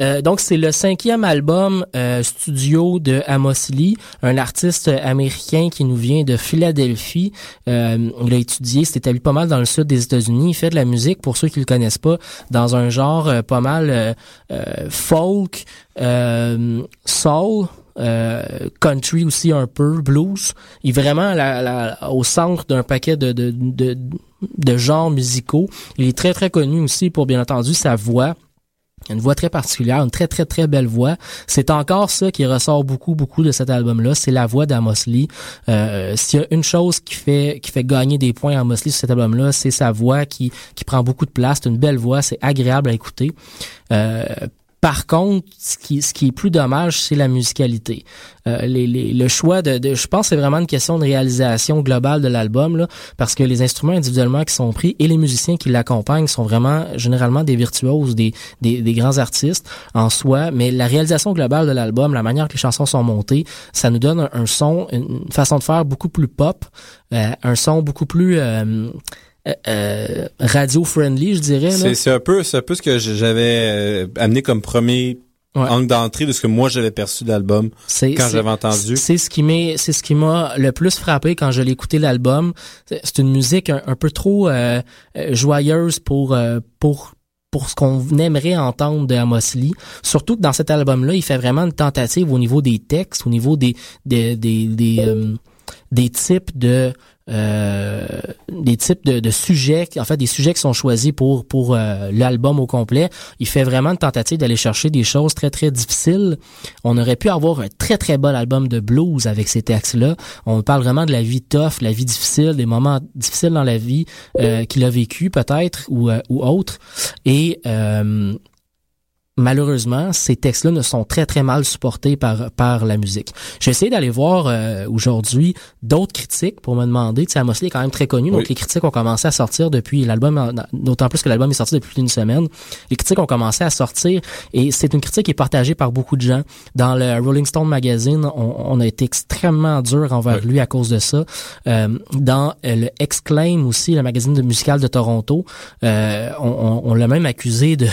Euh, donc c'est le cinquième album euh, studio de Amos Lee, un artiste américain qui nous vient de Philadelphie. Euh, il a étudié, s'est établi pas mal dans le sud des États-Unis. Il fait de la musique, pour ceux qui le connaissent pas, dans un genre euh, pas mal euh, folk, soul. euh, country aussi un peu, blues. Il est vraiment au centre d'un paquet de, de, de, de genres musicaux. Il est très très connu aussi pour bien entendu sa voix. Une voix très particulière, une très très très belle voix. C'est encore ça qui ressort beaucoup beaucoup de cet album-là, c'est la voix d'Amos Lee. Euh, S'il y a une chose qui fait qui fait gagner des points à Amos Lee sur cet album-là, c'est sa voix qui qui prend beaucoup de place. C'est une belle voix, c'est agréable à écouter. Euh, par contre, ce qui, ce qui est plus dommage, c'est la musicalité. Euh, les, les- le choix de, de- je pense, c'est vraiment une question de réalisation globale de l'album, parce que les instruments individuellement qui sont pris et les musiciens qui l'accompagnent sont vraiment généralement des virtuoses, des, des, des grands artistes en soi. Mais la réalisation globale de l'album, la manière que les chansons sont montées, ça nous donne un, un son, une façon de faire beaucoup plus pop, euh, un son beaucoup plus euh, euh, euh, radio-friendly, je dirais. C'est c'est un peu, c'est un peu ce que j'avais euh, amené comme premier angle d'entrée de ce que moi j'avais perçu de l'album C'est- quand j'avais entendu. C'est ce qui m'est, c'est ce qui m'a le plus frappé quand je l'ai écouté l'album. C'est c'est une musique un, un peu trop euh, euh, joyeuse pour euh, pour pour ce qu'on aimerait entendre de Amos Lee. Surtout que dans cet album-là, il fait vraiment une tentative au niveau des textes, au niveau des des des des, euh, des types de euh, des types de, de sujets, en fait des sujets qui sont choisis pour pour euh, l'album au complet. Il fait vraiment une tentative d'aller chercher des choses très très difficiles. On aurait pu avoir un très très bon album de blues avec ces textes-là. On parle vraiment de la vie tough, la vie difficile, des moments difficiles dans la vie euh, qu'il a vécu peut-être ou ou autre. Et malheureusement, ces textes-là ne sont très très mal supportés par par la musique. J'ai essayé d'aller voir euh, aujourd'hui d'autres critiques pour me demander, tu sais, Amos Lee est quand même très connu, donc les critiques ont commencé à sortir depuis l'album, d'autant plus que l'album est sorti depuis plus d'une semaine. Les critiques ont commencé à sortir et c'est une critique qui est partagée par beaucoup de gens. Dans le Rolling Stone magazine, on, on a été extrêmement dur envers lui à cause de ça. Euh, dans euh, le Exclaim aussi, le magazine de musical de Toronto, euh, on, on- on l'a même accusé de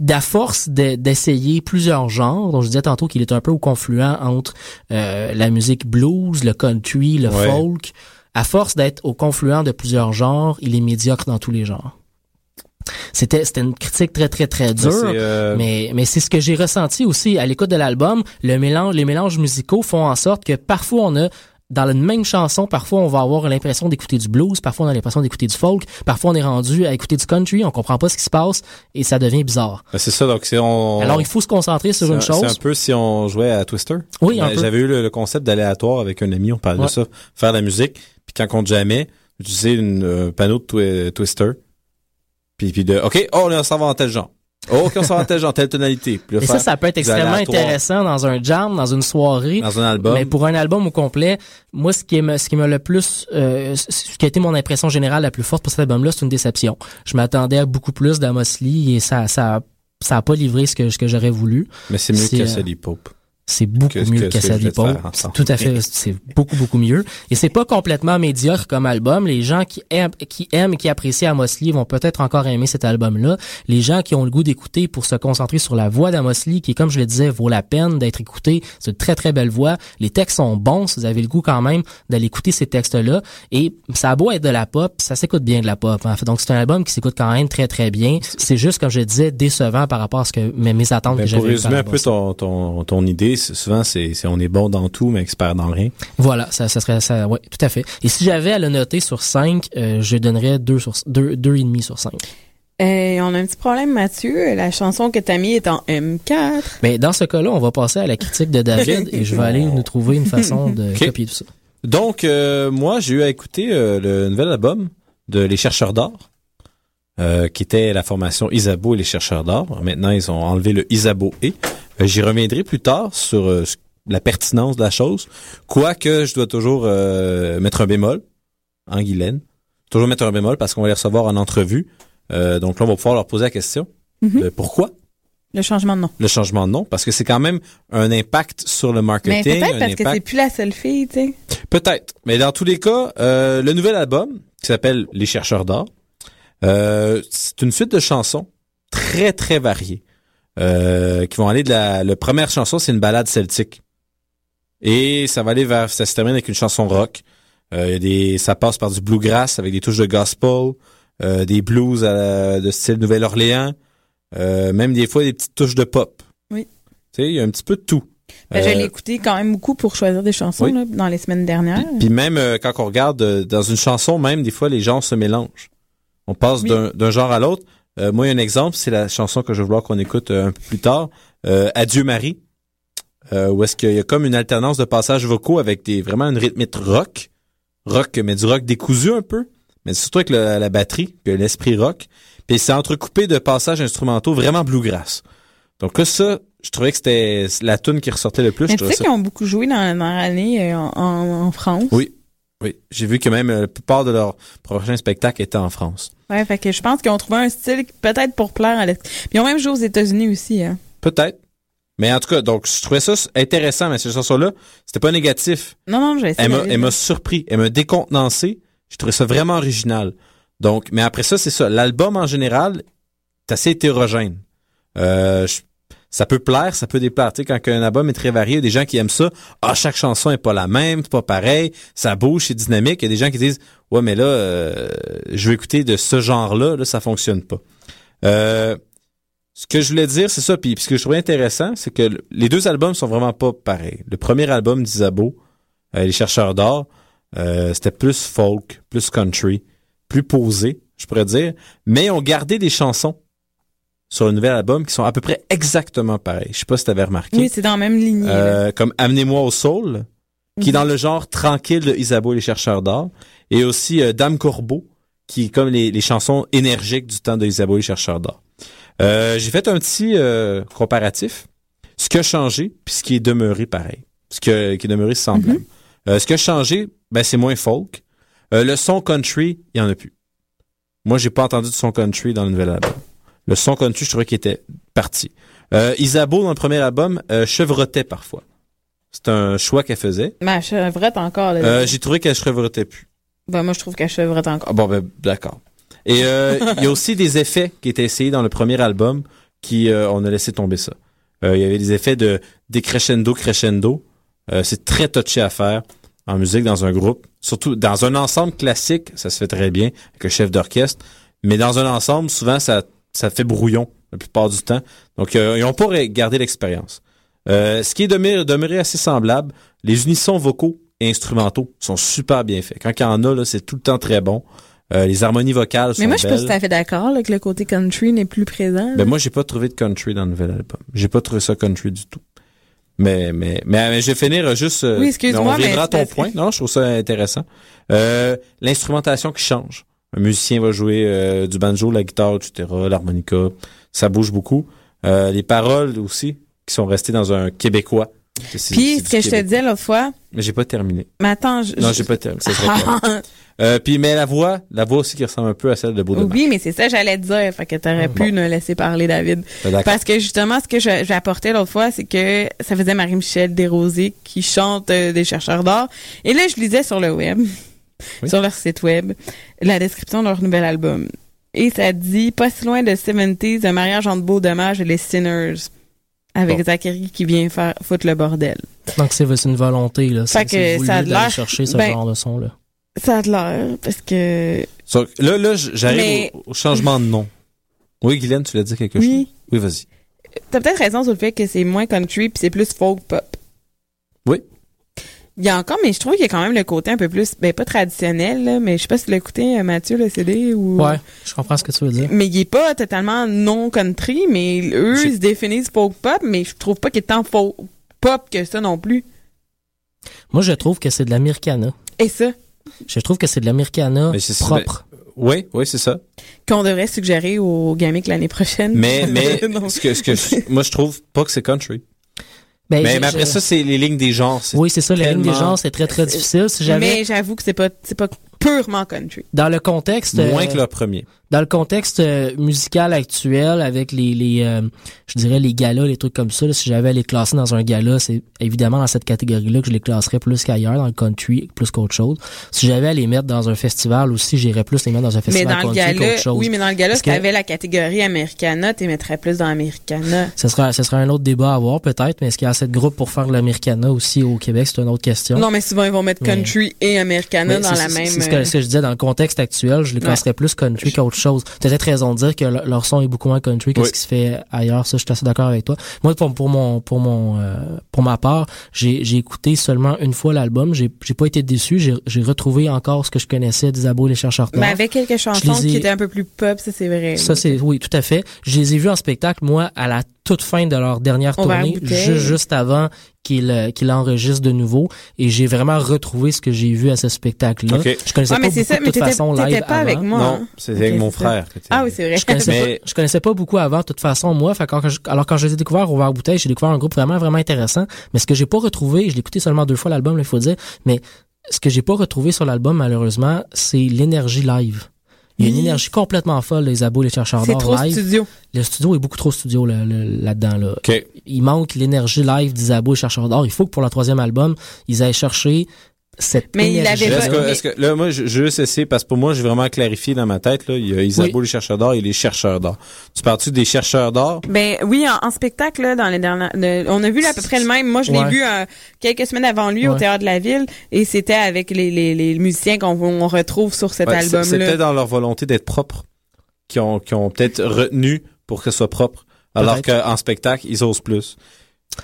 d'à force de- d'essayer plusieurs genres, dont je disais tantôt qu'il est un peu au confluent entre euh, la musique blues, le country, le Ouais. folk, à force d'être au confluent de plusieurs genres, il est médiocre dans tous les genres. C'était c'était une critique très très très dure, c'est, euh, mais mais c'est ce que j'ai ressenti aussi à l'écoute de l'album. Le mélange, les mélanges musicaux font en sorte que parfois on a dans une même chanson, parfois on va avoir l'impression d'écouter du blues, parfois on a l'impression d'écouter du folk, parfois on est rendu à écouter du country, on comprend pas ce qui se passe et ça devient bizarre. Ben, c'est ça, donc c'est on. Alors il faut se concentrer sur une un- C'est un chose. peu si on jouait à Twister. Oui, un Ben. J'avais eu le, le concept d'aléatoire avec un ami, on parlait Ouais. de ça, faire de la musique, puis quand on compte jamais, utiliser une euh, panneau de twi- Twister, puis puis de OK, oh on s'en va en tel genre. Oh, va en telle tonalité. Puis Et ça, ça peut être extrêmement intéressant dans un jam, dans une soirée. Dans un album. Mais pour un album au complet, moi, ce qui me, ce qui m'a le plus, euh, ce qui a été mon impression générale la plus forte pour cet album-là, c'est une déception. Je m'attendais à beaucoup plus d'Amos Lee et ça, ça, ça a pas livré ce que, ce que j'aurais voulu. Mais c'est mieux que euh, Sadie Pope. C'est beaucoup Que- mieux que que ensemble. Tout à fait, c'est beaucoup beaucoup mieux. Et c'est pas complètement médiocre comme album. Les gens qui aiment, qui aiment et qui apprécient Amos Lee vont peut-être encore aimer cet album-là. Les gens qui ont le goût d'écouter pour se concentrer sur la voix d'Amos Lee, qui comme je le disais vaut la peine d'être écouté. C'est une très très belle voix. Les textes sont bons. Si vous avez le goût quand même d'aller écouter ces textes-là. Et ça a beau être de la pop, ça s'écoute bien de la pop. hein. Donc c'est un album qui s'écoute quand même très très bien. C'est juste comme je disais décevant par rapport à ce que mes, mes attentes Ben, que pour j'avais. résumer un peu ton, ton, ton idée, souvent c'est on est bon dans tout, mais expert dans rien. Voilà, ça, ça serait ça, ouais, tout à fait. Et si j'avais à le noter sur 5, euh, je donnerais 2 sur 2 deux et demi sur 5. Euh, on a un petit problème, Mathieu. La chanson que t'as mis est en M4. Mais dans ce cas-là, on va passer à la critique de David et je vais aller nous trouver une façon de [LAUGHS] copier tout ça. Donc, euh, moi, j'ai eu à écouter euh, le nouvel album de Les Chercheurs d'Or, euh, qui était la formation Isabeau et les Chercheurs d'Or. Maintenant, ils ont enlevé le Isabeau et. Euh, J'y reviendrai plus tard sur euh, la pertinence de la chose, quoique je dois toujours euh, mettre un bémol, en Guylaine. Toujours mettre un bémol parce qu'on va les recevoir en entrevue. Euh, donc là, on va pouvoir leur poser la question. Mhm. Pourquoi Le changement de nom. le changement de nom? Parce que c'est quand même un impact sur le marketing. Mais peut-être parce que c'est plus la seule fille, tu sais. Peut-être. Mais dans tous les cas, euh, le nouvel album, qui s'appelle Les chercheurs d'or, euh, c'est une suite de chansons très, très variées. Euh, qui vont aller de la... La première chanson, c'est une balade celtique. Et ça va aller vers... Ça se termine avec une chanson rock. Euh, y a des, ça passe par du bluegrass avec des touches de gospel, euh, des blues à la- de style Nouvelle-Orléans, euh, même des fois des petites touches de pop. Oui. Tu sais, il y a un petit peu de tout. Ben, Je Euh, l'ai écouté quand même beaucoup pour choisir des chansons Oui. là, dans les semaines dernières. puis même euh, quand on regarde euh, dans une chanson, même des fois les genres se mélangent. On passe Oui. d'un genre à l'autre. Euh, moi, il y a un exemple, c'est la chanson que je veux vouloir qu'on écoute euh, un peu plus tard, euh, Adieu Marie, euh, où est-ce qu'il y a comme une alternance de passages vocaux avec des vraiment une rythmique rock, rock mais du rock décousu un peu, mais surtout avec le- la batterie, puis l'esprit rock. Puis c'est entrecoupé de passages instrumentaux vraiment bluegrass. Donc là, ça, je trouvais que c'était la tune qui ressortait le plus. Mais Je tu sais qu'ils ont beaucoup joué dans, dans l'année euh, en- en France? Oui. Oui. J'ai vu que même euh, la plupart de leurs prochains spectacles étaient en France. Ouais, fait que je pense qu'ils ont trouvé un style peut-être pour plaire à Puis ils ont même joué aux États-Unis aussi. Hein. Peut-être. Mais en tout cas, donc, je trouvais ça intéressant, mais cette chanson-là, c'était pas négatif. Non, non, j'ai essayé. Elle m'a, surpris. Elle m'a décontenancé. J'ai trouvé ça vraiment original. Donc, mais après ça, c'est ça. L'album, en général, est assez hétérogène. Euh, je- ça peut plaire, ça peut déplaire. Tu quand un album est très varié, des gens qui aiment ça. Ah, chaque chanson est pas la même, c'est pas pareil, ça bouge, c'est dynamique. Il y a des gens qui disent, ouais, mais là, euh, je veux écouter de ce genre-là, là, ça fonctionne pas. Euh, ce que je voulais dire, c'est ça. Puis, ce que je trouvais intéressant, c'est que le- les deux albums sont vraiment pas pareils. Le premier album d'Isabeau, euh, Les chercheurs d'or, euh, c'était plus folk, plus country, plus posé, je pourrais dire. Mais ont gardé des chansons sur le nouvel album qui sont à peu près exactement pareilles. Je sais pas si tu avais remarqué. Oui, c'est dans la même lignée. Euh, comme Amenez-moi au soul, qui est Mhm. dans le genre tranquille de Isabeau et les chercheurs d'or, et aussi euh, Dame Corbeau, qui est comme les, les chansons énergiques du temps de Isabeau et les chercheurs d'or. Euh, J'ai fait un petit euh, comparatif, ce qui a changé, puis ce qui est demeuré pareil, ce qui, a- qui est demeuré semblable. Euh, ce qui a changé, ben, c'est moins folk. Euh, le son country, il y en a plus. Moi, j'ai pas entendu de son country dans le nouvel album. Le son country, je trouvais qu'il était parti. Euh, Isabeau, dans le premier album, euh, chevrotait parfois. C'est un choix qu'elle faisait. Mais elle chevrette encore. Là, Euh, j'ai trouvé qu'elle chevrotait plus. Ben, moi, je trouve qu'elle chevrette encore. Ah, bon, ben, d'accord. Et euh, il y a aussi des effets qui étaient essayés dans le premier album qui, euh, on a laissé tomber ça. Euh, Il y avait des effets de décrescendo, crescendo. Euh, c'est très touché à faire en musique dans un groupe. Surtout dans un ensemble classique, ça se fait très bien avec le chef d'orchestre. Mais dans un ensemble, souvent, ça, ça fait brouillon la plupart du temps. Donc, euh, ils n'ont pas gardé l'expérience. Euh, ce qui est demeuré, demeuré assez semblable, les unissons vocaux et instrumentaux sont super bien faits. Quand il y en a, c'est tout le temps très bon. Euh, les harmonies vocales sont Mais moi, je suis pas tout à fait d'accord que le côté country n'est plus présent. Ben moi, j'ai pas trouvé de country dans le nouvel album. J'ai pas trouvé ça country du tout. Mais mais mais, mais je vais finir euh, juste. euh, Oui, excuse-moi, On reviendra à ton point. Non, je trouve ça intéressant. Euh, L'instrumentation qui change. Un musicien va jouer euh, du banjo, la guitare, etc., l'harmonica. Ça bouge beaucoup. Euh, les paroles aussi qui sont restées dans un québécois. Puis, ce que je te disais l'autre fois, Mais j'ai pas terminé. mais attends, je- Non, j'ai pas terminé. [LAUGHS] Euh, puis mais la voix, la voix aussi qui ressemble un peu à celle de Beau Oui, mais c'est ça que j'allais te dire. Fait que t'aurais pu nous laisser parler, David. D'accord. Parce que justement, ce que je- j'apportais l'autre fois, c'est que ça faisait Marie-Michel Desrosiers qui chante euh, des chercheurs d'or. Et là, je lisais sur le web, sur leur site web, la description de leur nouvel album. Et ça dit, pas si loin de 70s, un mariage entre Beau Dommage et les Sinners. Avec Bon. Zachary qui vient faire foutre le bordel. Donc, c'est c'est une volonté, là. C'est que ça a l'air- chercher ce ben, genre de son-là. Ça a de l'air, parce que... So, là, là, j'arrive Mais- au, au changement de nom. Oui, Guylaine, tu voulais dire quelque chose? Oui. Oui, vas-y. T'as peut-être raison sur le fait que c'est moins country puis c'est plus folk pop. Il y a encore, mais je trouve qu'il y a quand même le côté un peu plus, ben pas traditionnel, là, mais je sais pas si tu l'as écouté, euh, Mathieu, le CD ou. Ouais, je comprends ce que tu veux dire. Mais il est pas totalement non country, mais eux, ils se définissent folk pop, mais je trouve pas qu'il est tant folk pop que ça non plus. Moi, je trouve que c'est de l'americana. Et ça, Je trouve que c'est de l'americana propre. Oui, oui, c'est ça. qu'on devrait suggérer au Gamic l'année prochaine. Mais, [LAUGHS] mais, Non. ce que, ce que je- moi, je trouve pas que c'est country. Ben, mais, après je- ça, c'est les lignes des genres. Oui, c'est ça, la ligne des genres, c'est très, très difficile. Si Mais j'avoue que c'est pas, c'est pas purement country. dans le contexte. Moins euh, que le premier. Dans le contexte euh, musical actuel, avec les, les euh, je dirais les galas, les trucs comme ça, là, si j'avais à les classer dans un gala, c'est évidemment dans cette catégorie-là que je les classerais plus qu'ailleurs, dans le country, plus qu'autre chose. Si j'avais à les mettre dans un festival aussi, j'irais plus les mettre dans un Mais festival dans le country gala, qu'autre chose. oui, mais dans le gala, si que- t'avais la catégorie Americana, tu mettrais plus dans Americana. Ce sera, ce sera un autre débat à avoir peut-être, mais est-ce qu'il y a assez de groupes pour faire l'Americana aussi au Québec? C'est une autre question. Non, mais souvent, ils vont mettre Mais- country et Americana Mais dans la même. C'est ce que, ce que je disais dans le contexte actuel, je les Ouais. classerais plus country qu'autre chose. Tu as peut-être raison de dire que le- leur son est beaucoup moins country que Oui. ce qui se fait ailleurs. Ça, je suis assez d'accord avec toi. Moi, pour, pour mon, pour mon, euh, pour ma part, j'ai, j'ai écouté seulement une fois l'album. J'ai, j'ai pas été déçu. J'ai, j'ai retrouvé encore ce que je connaissais d'Isabeau les chercheurs Mais avec quelques chansons ai- qui étaient un peu plus pop, ça c'est vrai. Ça, c'est, oui, tout à fait. Je les ai vus en spectacle, moi, à la toute fin de leur dernière tournée, juste, juste avant qu'ils euh, qu'ils enregistrent de nouveau. Et j'ai vraiment retrouvé ce que j'ai vu à ce spectacle-là. Ok. Je connaissais Ouais, mais pas c'est beaucoup ça, de mais toute façon live pas avec avant. moi. Non, hein. c'était avec mon frère. Ah oui, c'est vrai. Je connaissais, Mais- pas, je connaissais pas beaucoup avant, de toute façon, moi. Fait, quand je- alors, quand je les ai découverts au verre bouteille, j'ai découvert un groupe vraiment, vraiment intéressant. Mais ce que j'ai pas retrouvé, je l'ai écouté seulement deux fois l'album, il faut dire, mais ce que j'ai pas retrouvé sur l'album, malheureusement, c'est l'énergie live. Il y a une énergie complètement folle, les abos, les chercheurs C'est d'or trop live. studio. Le studio est beaucoup trop studio là- là- là-dedans. Là, OK. Il manque l'énergie live d'Isabeau et chercheurs d'or. Il faut que pour le troisième album, ils aient cherché cette Mais il avait Est-ce que, est-ce que- là, moi, je, je veux juste essayer, parce que pour moi, j'ai vraiment clarifié dans ma tête, là, il y a Isabeau, les chercheurs d'or et les chercheurs d'or. Tu parles-tu des chercheurs d'or? Ben oui, en, en spectacle là, dans les dernières, on a vu là, à peu près le même. Moi, je l'ai vu euh, quelques semaines avant lui au théâtre de la ville, et c'était avec les, les, les musiciens qu'on on retrouve sur cet Ouais, c'est- C'était dans leur volonté d'être propre. qui ont, qui ont peut-être retenu pour que ce soit propre. Alors qu'en spectacle, ils osent plus.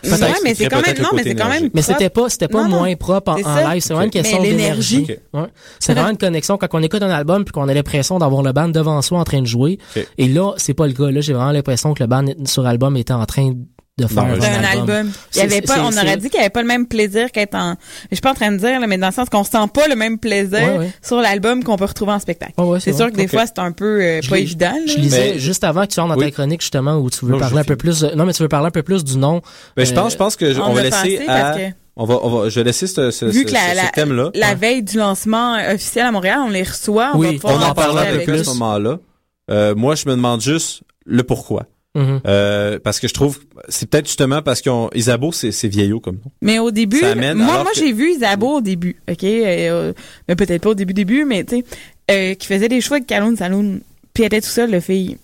Ouais, mais c'est quand même, non, mais c'est quand même. Mais c'était pas, c'était pas Non, moins propre en, live. C'est vraiment une question d'énergie. Ouais. C'est vraiment une connexion quand on écoute un album puis qu'on a l'impression d'avoir le band devant soi en train de jouer. Et là, c'est pas le cas. Là, j'ai vraiment l'impression que le band sur album était en train de faire un, d'un album. Il y C'est- avait c'est- pas, on aurait dit qu'il y avait pas le même plaisir qu'être en, je suis pas en train de dire, là, mais dans le sens qu'on sent pas le même plaisir Ouais, ouais. sur l'album qu'on peut retrouver en spectacle. Ouais, ouais, c'est sûr vrai. que des fois, c'est un peu euh, pas lis- évident. Je lisais Mais- juste avant que tu rentres dans Oui. ta chronique justement où tu veux Non, parler un peu plus. de- Non, mais tu veux parler un peu plus du nom. Mais je Euh, pense, je pense que je- on on va laisser à, que- on va, on va, je vais laisser ce, ce, Vu ce- que la, ce- thème-là. la veille du lancement officiel à Montréal, on les reçoit. On Oui, va On en parler parlera un peu plus à ce moment-là. Euh, moi, je me demande juste le pourquoi. Mhm. Euh, parce que je trouve, c'est peut-être justement parce qu'on, Isabeau, c'est, c'est vieillot comme nom. Mais au début, amène, moi, moi que- j'ai vu Isabeau au début, ok, euh, mais peut-être pas au début début, mais tu sais, euh, qui faisait des choix avec Kaloun Saloon, puis elle était tout seul, le fille.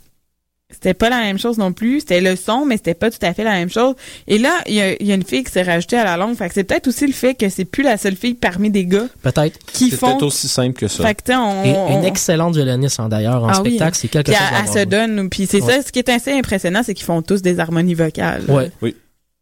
C'était pas la même chose non plus. C'était le son, mais c'était pas tout à fait la même chose. Et là, il y a, il y a une fille qui s'est rajoutée à la longue. Fait que c'est peut-être aussi le fait que c'est plus la seule fille parmi des gars Peut-être. qui C'est font. peut-être aussi simple que ça. Fait que on, Et on- une excellente violoniste hein, d'ailleurs en Ah oui. spectacle, c'est quelque Puis chose. elle, à elle voir. se donne. Puis c'est Ouais. ça, ce qui est assez impressionnant, c'est qu'ils font tous des harmonies vocales. Ouais. Oui.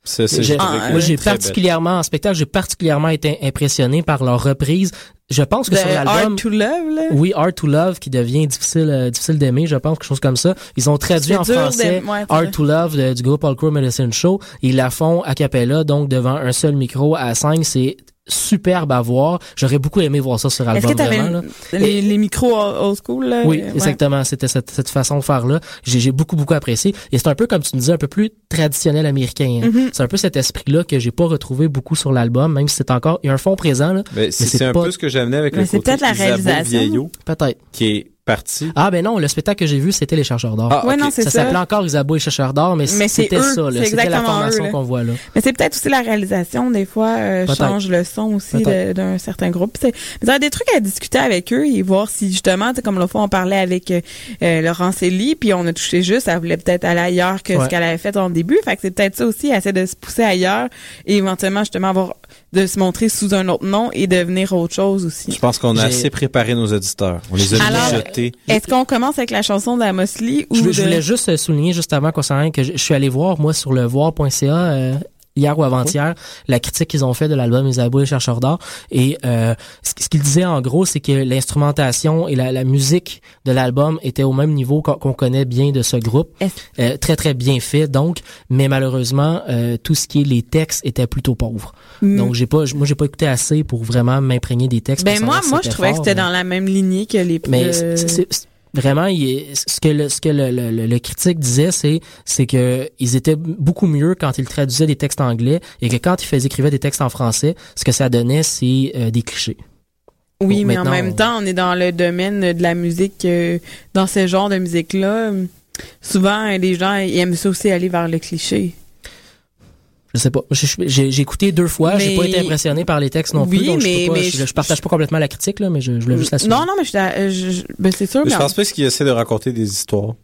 C'est, c'est, J'ai- que moi, j'ai belle. particulièrement en spectacle, j'ai particulièrement été impressionné par leur reprise. Je pense que De sur l'album, Hard to Love, là. oui, Hard to Love, qui devient difficile, euh, difficile d'aimer, je pense, quelque chose comme ça. Ils ont traduit en français ouais, ça. to Love de- du groupe All Medicine Show. Ils la font a cappella, donc devant un seul micro à cinq. C'est superbe à voir. J'aurais beaucoup aimé voir ça sur Est-ce album que t'avais vraiment. là. les, les micros old school, là? Oui, ouais. exactement. C'était cette, cette façon de faire-là. J'ai j'ai beaucoup, beaucoup apprécié. Et c'est un peu, comme tu me disais, un peu plus traditionnel américain. hein. Mhm. C'est un peu cet esprit-là que j'ai pas retrouvé beaucoup sur l'album, même si c'est encore, il y a un fond présent, là. Mais c'est, c'est un pas- peu ce que j'amenais avec Mais le c'est côté peut-être la réalisation. vieillot Peut-être. qui est parti. Ah, ben non, le spectacle que j'ai vu, c'était Les Chercheurs d'Or. Ah, Ouais, ok. non, c'est ça ça. s'appelait encore Isabeau et Chercheurs d'Or, mais, c'était eux, ça, là. c'est C'était la exactement formation qu'on voit là. Mais c'est peut-être aussi la réalisation, des fois, euh, change le son aussi d'un certain groupe. C'est mais il y a des trucs à discuter avec eux et voir si justement, tu sais, comme l'autre fois, on parlait avec euh, euh, Laurence Elie, puis on a touché juste, elle voulait peut-être aller ailleurs que Ouais. ce qu'elle avait fait en début. Fait que c'est peut-être ça aussi, elle essaie de se pousser ailleurs et éventuellement, justement, avoir de se montrer sous un autre nom et devenir autre chose aussi. Je pense qu'on a assez préparé nos auditeurs. On les a Alors, jetés. Est-ce qu'on commence avec la chanson d'Amos Lee ou Je, de... je voulais juste souligner juste avant concernant que je, je suis allé voir moi sur le voir.ca euh, hier ou avant-hier la critique qu'ils ont fait de l'album et les chercheurs d'or. Et euh, ce, qu'ils disaient en gros c'est que l'instrumentation et la, la musique de l'album étaient au même niveau qu'on connaît bien de ce groupe. Euh, très très bien fait donc. Mais malheureusement euh, tout ce qui est les textes étaient plutôt pauvres. Mm. donc j'ai pas moi j'ai pas écouté assez pour vraiment m'imprégner des textes Ben moi, moi, je trouvais que c'était mais- dans la même lignée que les... mais vraiment, il ce que le, ce que le, le- le- critique disait, c'est c'est que ils étaient beaucoup mieux quand ils traduisaient des textes anglais et que quand ils faisaient écrivaient des textes en français, ce que ça donnait, c'est euh, des clichés. Oui, mais en même on- temps, on est dans le domaine de la musique, euh, dans ce genre de musique-là. Souvent, euh, les gens ils aiment ça aussi aller vers le cliché. Je sais pas. Je- je- J'ai écouté deux fois. J'ai pas été impressionné par les textes non Oui, plus. Donc je, mais- peux pas- mais je, je- je partage pas complètement la critique là, mais je, je voulais juste la souligner. Non, non, mais je, euh, je- je- ben, c'est sûr, Mais mais, je pense pas qu'ils essaient de raconter des histoires.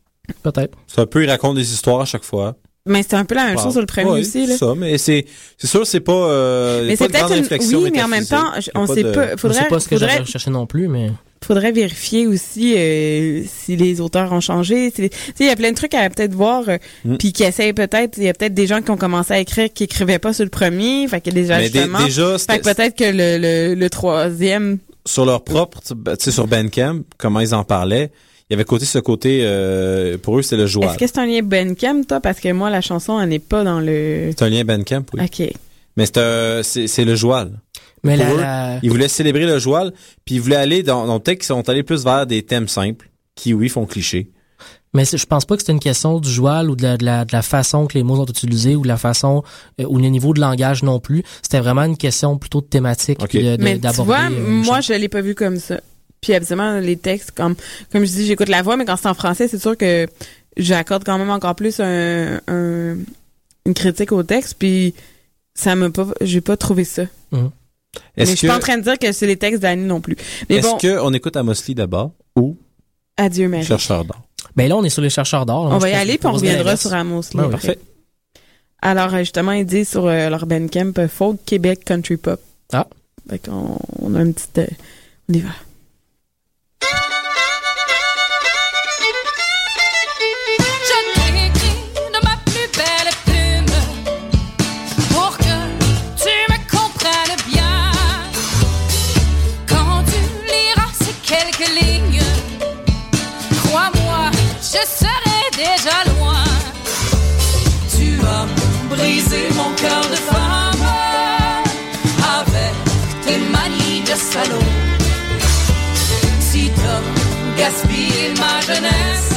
Peut-être. C'est un peu, ils racontent des histoires à chaque fois. mais c'est un peu la même chose sur le premier Ouais, aussi. Là. c'est ça, mais c'est, c'est sûr, c'est pas, euh, Mais c'est peut-être une... Oui, mais en même temps, je- on sait de- pas. Je Faudrait, sais pas ce que faudrait, j'avais recherché non plus, mais faudrait vérifier aussi euh, si les auteurs ont changé. Si- Tu sais, il y a plein de trucs à peut-être voir, euh, Mm. puis qui essayent peut-être. Il y a peut-être des gens qui ont commencé à écrire qui écrivaient pas sur le premier, fait qu'il y a des Mais dé- ajustements. déjà, fait que peut-être que le, le, le troisième sur leur propre, tu sais, sur Bandcamp, comment ils en parlaient, il y avait côté ce côté, euh, pour eux, c'était le joual. Est-ce que c'est un lien Bandcamp, toi? Parce que moi, la chanson, elle n'est pas dans le... C'est un lien Bandcamp, oui. OK. Mais c'est, un- c'est, c'est le joual. Mais Pour la, eux, la- Ils voulaient célébrer le joual, puis ils voulaient aller dans, dans peut-être qu'ils sont allés plus vers des thèmes simples, qui, oui, font cliché. Mais je pense pas que c'est une question du joual ou de la, de la, de la façon que les mots sont utilisés ou de la façon euh, ou le niveau de langage non plus. C'était vraiment une question plutôt de thématique Ok. puis de- de- Mais tu vois, euh, moi, chose. je l'ai pas vu comme ça. Puis, absolument, les textes, comme, comme je dis, j'écoute la voix, mais quand c'est en français, c'est sûr que j'accorde quand même encore plus un, un- une critique au texte, puis ça m'a pas, j'ai pas trouvé ça. Mhm. Mais je suis pas en train de dire que c'est les textes d'Annie non plus. Est-ce bon, que on écoute Amos Lee d'abord ou adieu, Marie. Chercheur d'or? Ben là, on est sur les chercheurs d'or. On va y aller, puis on reviendra sur Amos Lee Ben. Parfait. Alors, euh, justement, il dit sur euh, leur Bandcamp euh, Folk Québec Country Pop. Ah. Fait qu'on on a une petite... euh, on y va. De salaud. Si t'as gaspillé ma jeunesse,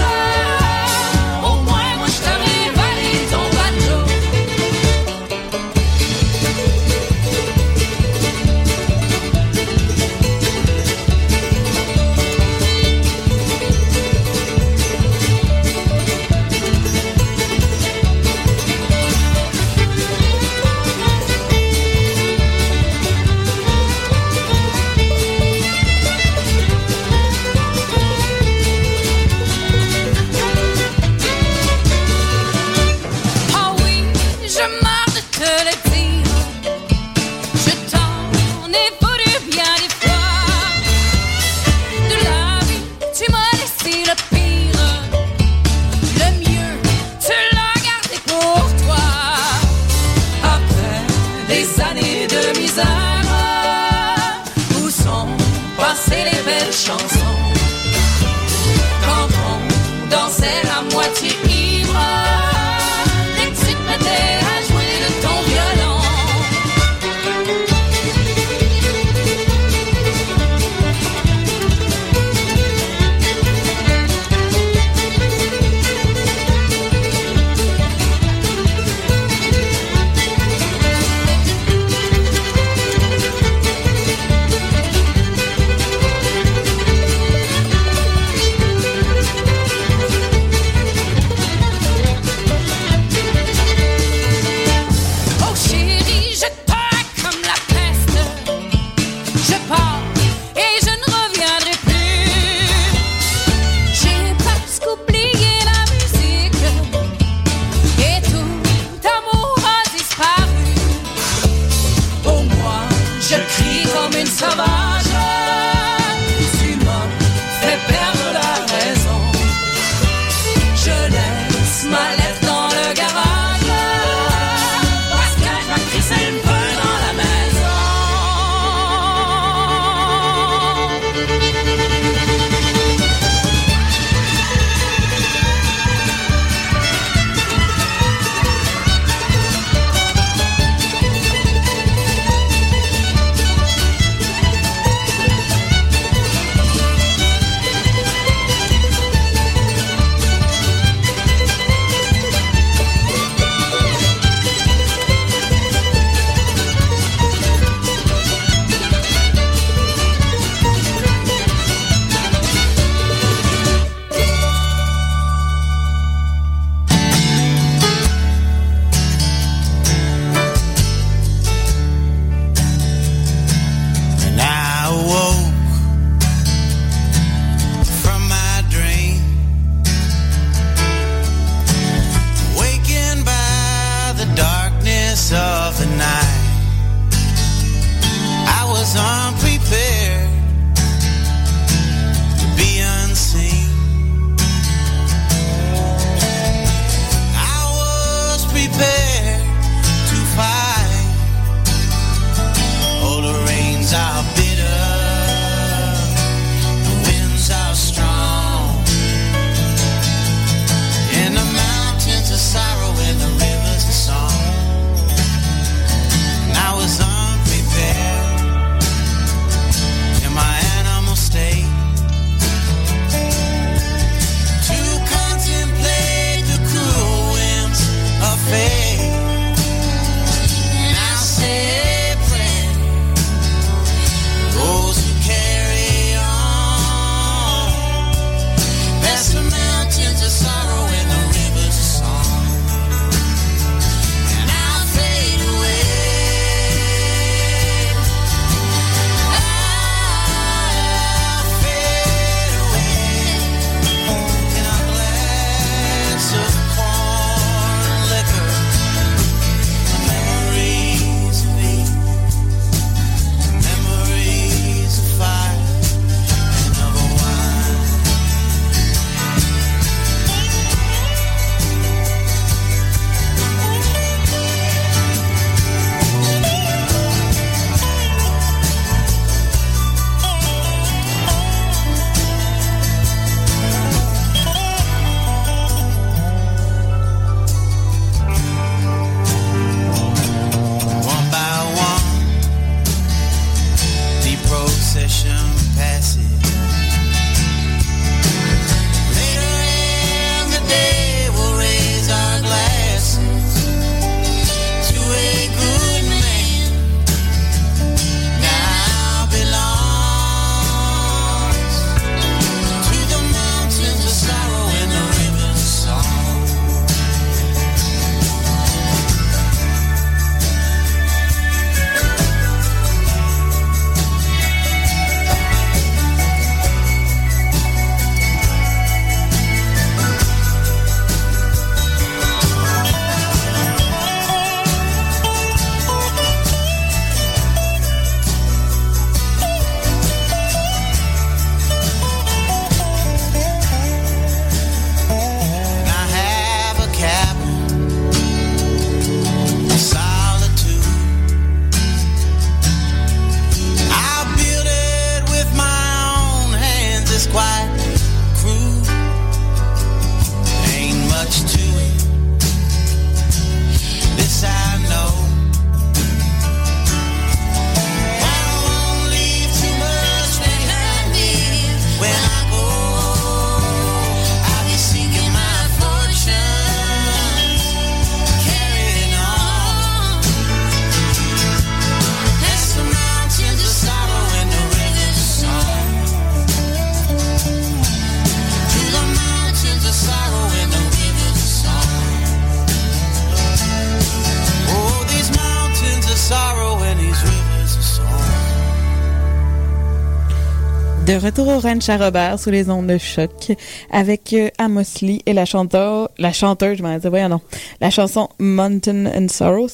De retour au ranch à Robert sous les ondes de choc avec euh, Amos Lee et la chanteuse, la chanteuse, je m'en disais, voyons non, la chanson Mountain and Sorrow.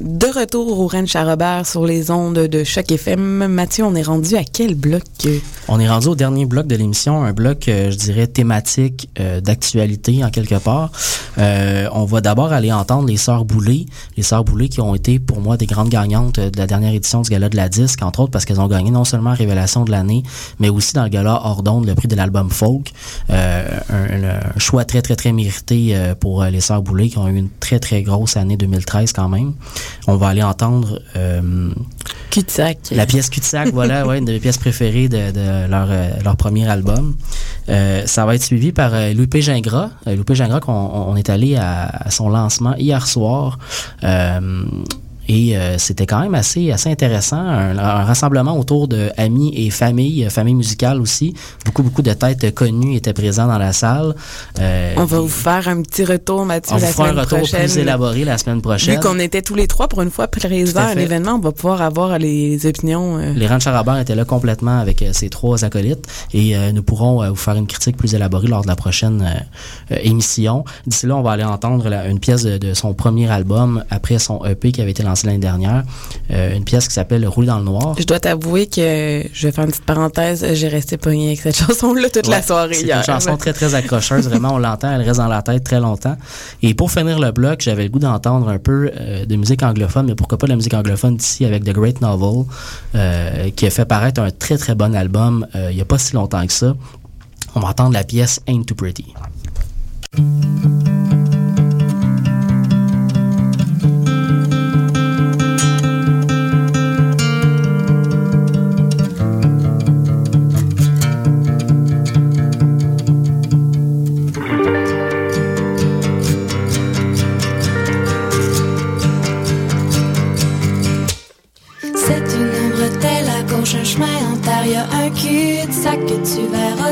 De retour au ranch à Robert sur les ondes de choc FM. Mathieu, on est rendu à quel bloc? On est rendu au dernier bloc de l'émission, un bloc, euh, je dirais, thématique euh, d'actualité en quelque part. Euh, on va d'abord aller entendre les Sœurs Boulay. Les Sœurs Boulay qui ont été pour moi des grandes gagnantes euh, de la dernière édition du Gala de la Disque, entre autres parce qu'elles ont gagné non seulement Révélation de l'année, mais aussi dans le Gala hors d'onde, le prix de l'album folk. Euh, un, un choix très, très, très mérité pour les Sœurs Boulay qui ont eu une très, très grosse année 2013 quand même. On va aller entendre... Euh, Cul-de-sac. La pièce Cul-de-sac, voilà, ouais, une de mes pièces préférées de, de leur, euh, leur premier album. Euh, ça va être suivi par Louis P. Gingras. Louis P. Gingras, qu'on on est allé à, à son lancement hier soir. Euh, et euh, c'était quand même assez assez intéressant, un, un rassemblement autour de amis et famille, euh, famille musicale aussi. Beaucoup beaucoup de têtes connues étaient présents dans la salle. Euh, On va vous faire un petit retour, Mathieu, on la vous fera un semaine retour plus élaboré la semaine prochaine. Vu qu'on était tous les trois pour une fois présents à à, l'événement, on va pouvoir avoir les opinions. euh, Les Robert étaient là complètement avec euh, ses trois acolytes et euh, nous pourrons vous faire une critique plus élaborée lors de la prochaine émission. D'ici là, on va aller entendre la- une pièce de, de son premier album après son EP qui avait été lancé l'année dernière, euh, une pièce qui s'appelle Rouler dans le noir. Je dois t'avouer que, je vais faire une petite parenthèse, j'ai resté pogné avec cette [LAUGHS] chanson-là toute la soirée C'est hier. une chanson très très accrocheuse, vraiment on l'entend, elle reste dans la tête très longtemps. Et pour finir le bloc, j'avais le goût d'entendre un peu euh, de musique anglophone, mais pourquoi pas de la musique anglophone d'ici avec The Great Novel, euh, qui a fait paraître un très très bon album il y a pas si longtemps que ça. On va entendre la pièce Ain't Too Pretty.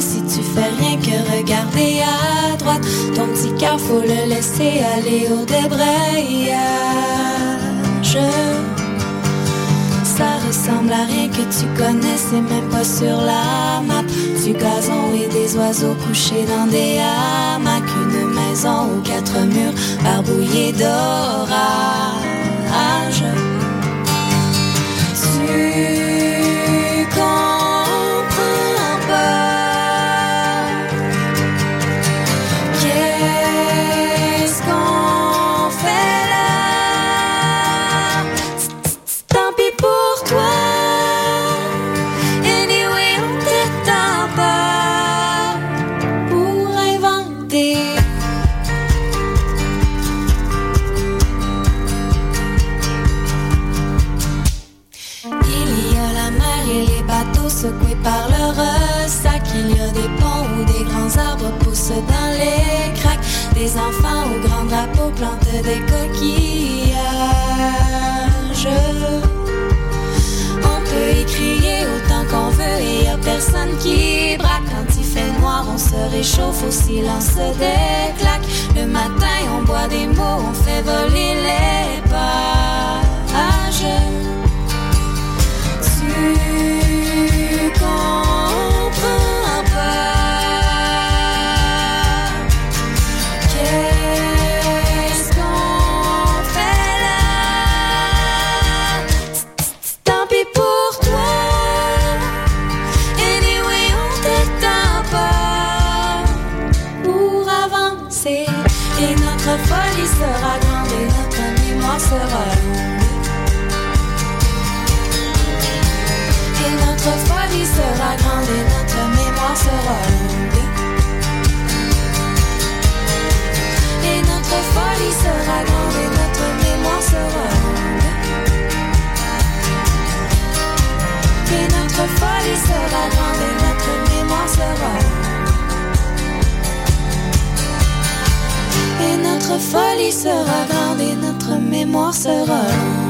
Si tu fais rien que regarder à droite. Ton petit cœur, faut le laisser aller au débrayage. Ça ressemble à rien que tu connais, c'est même pas sur la map. Du gazon et des oiseaux couchés dans des hamacs. Une maison aux quatre murs barbouillés d'orage. Par le ressac. Il y a des ponts où des grands arbres poussent dans les craques. Des enfants aux grands drapeaux plantent des coquillages. On peut y crier autant qu'on veut et y a personne qui braque. Quand il fait noir, on se réchauffe au silence des claques. Le matin, on boit des mots, on fait voler les pages. Et notre mémoire sera. Et notre folie sera grande et notre mémoire sera longue. Et notre folie sera grande et notre mémoire sera. Et notre folie sera grande et notre mémoire sera.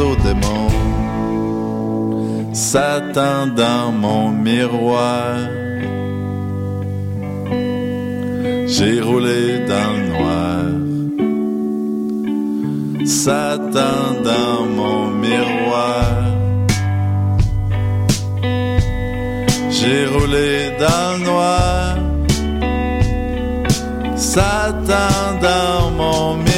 au démon, Satan dans mon miroir. J'ai roulé dans le noir, Satan dans mon miroir. J'ai roulé dans le noir, Satan dans mon miroir.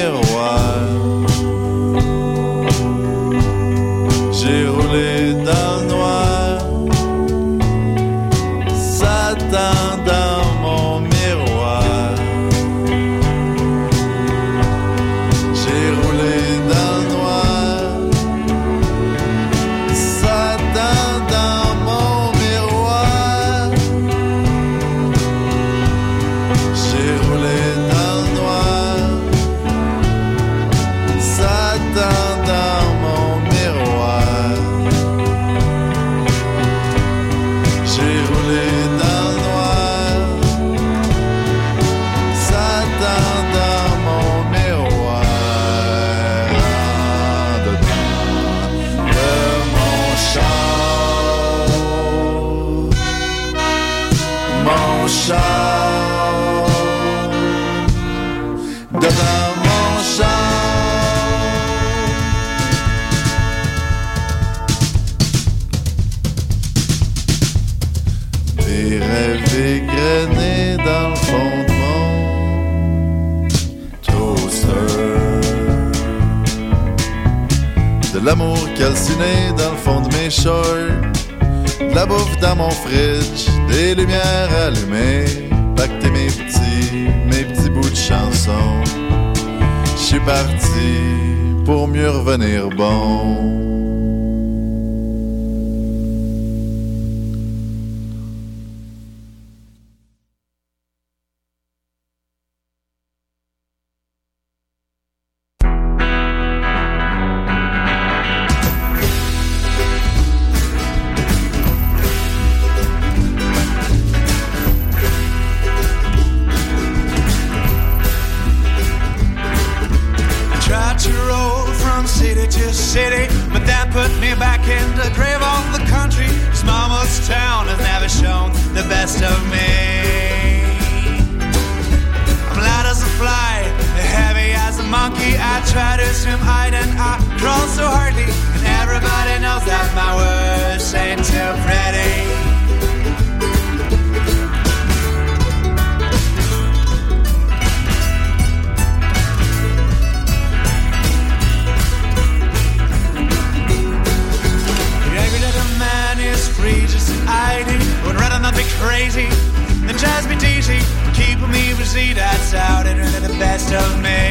calciné dans le fond de mes shorts. De la bouffe dans mon fridge, des lumières allumées. Pacter mes petits, mes petits bouts de chansons. Je suis parti pour mieux revenir bon. see that's out and the best of me.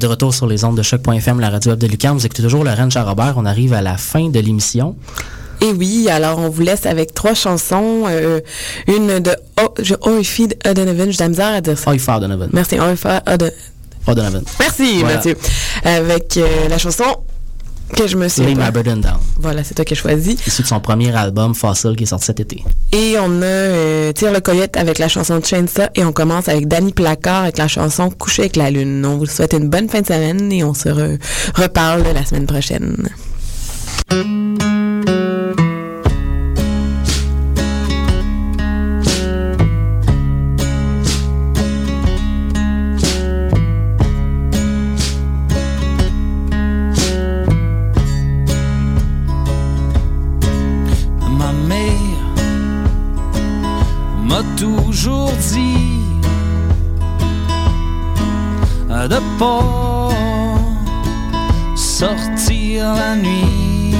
Êtes de retour sur les ondes de choc.fm, la radio web de Lucan. Vous écoutez toujours Laurent Charrobert. On arrive à la fin de l'émission. Et oui, alors on vous laisse avec trois chansons. euh, une de oh, je, Oifid O'Donovan, j'ai de la misère à dire ça. Oifa Donovan. Merci, Oifid O'Donovan. O'Donovan. Merci, Voilà. Mathieu. Avec euh, la chanson que je me suis... Lay My Burden Down. Voilà, c'est toi qui as choisi. Issu de son premier album, Fossil, qui est sorti cet été. Et on a euh, Tire le coyote avec la chanson Chainsaw et on commence avec Danny Placard avec la chanson Coucher avec la lune. On vous souhaite une bonne fin de semaine et on se re- reparle la semaine prochaine. Sortir la nuit.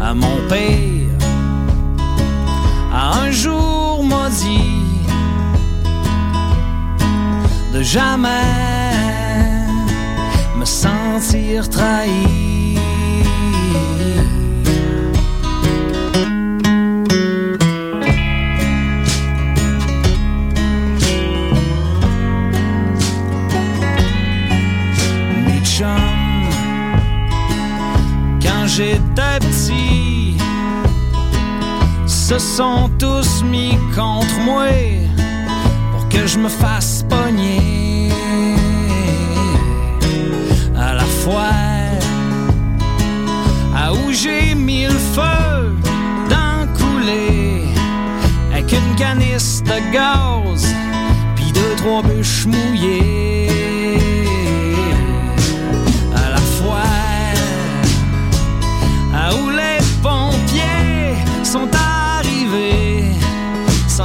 À mon père, un jour m'a dit de jamais me sentir trahi. Sont tous mis contre moi pour que je me fasse pogner. À la fois, à où j'ai mis le feu dans coulé avec une canisse de gaz puis deux trois bûches mouillées.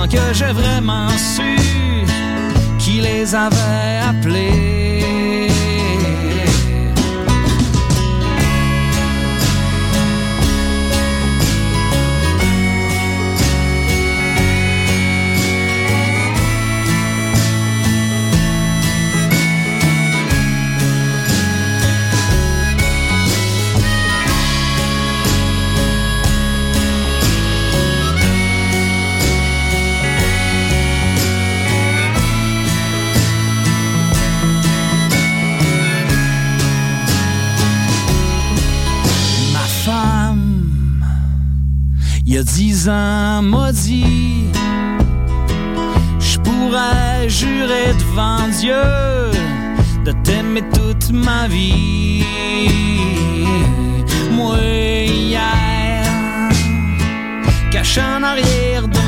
Que j'ai vraiment su qui les avait appelés. Ans, m'a dit Je pourrais jurer devant Dieu de t'aimer toute ma vie. Moi, hier, caché en arrière de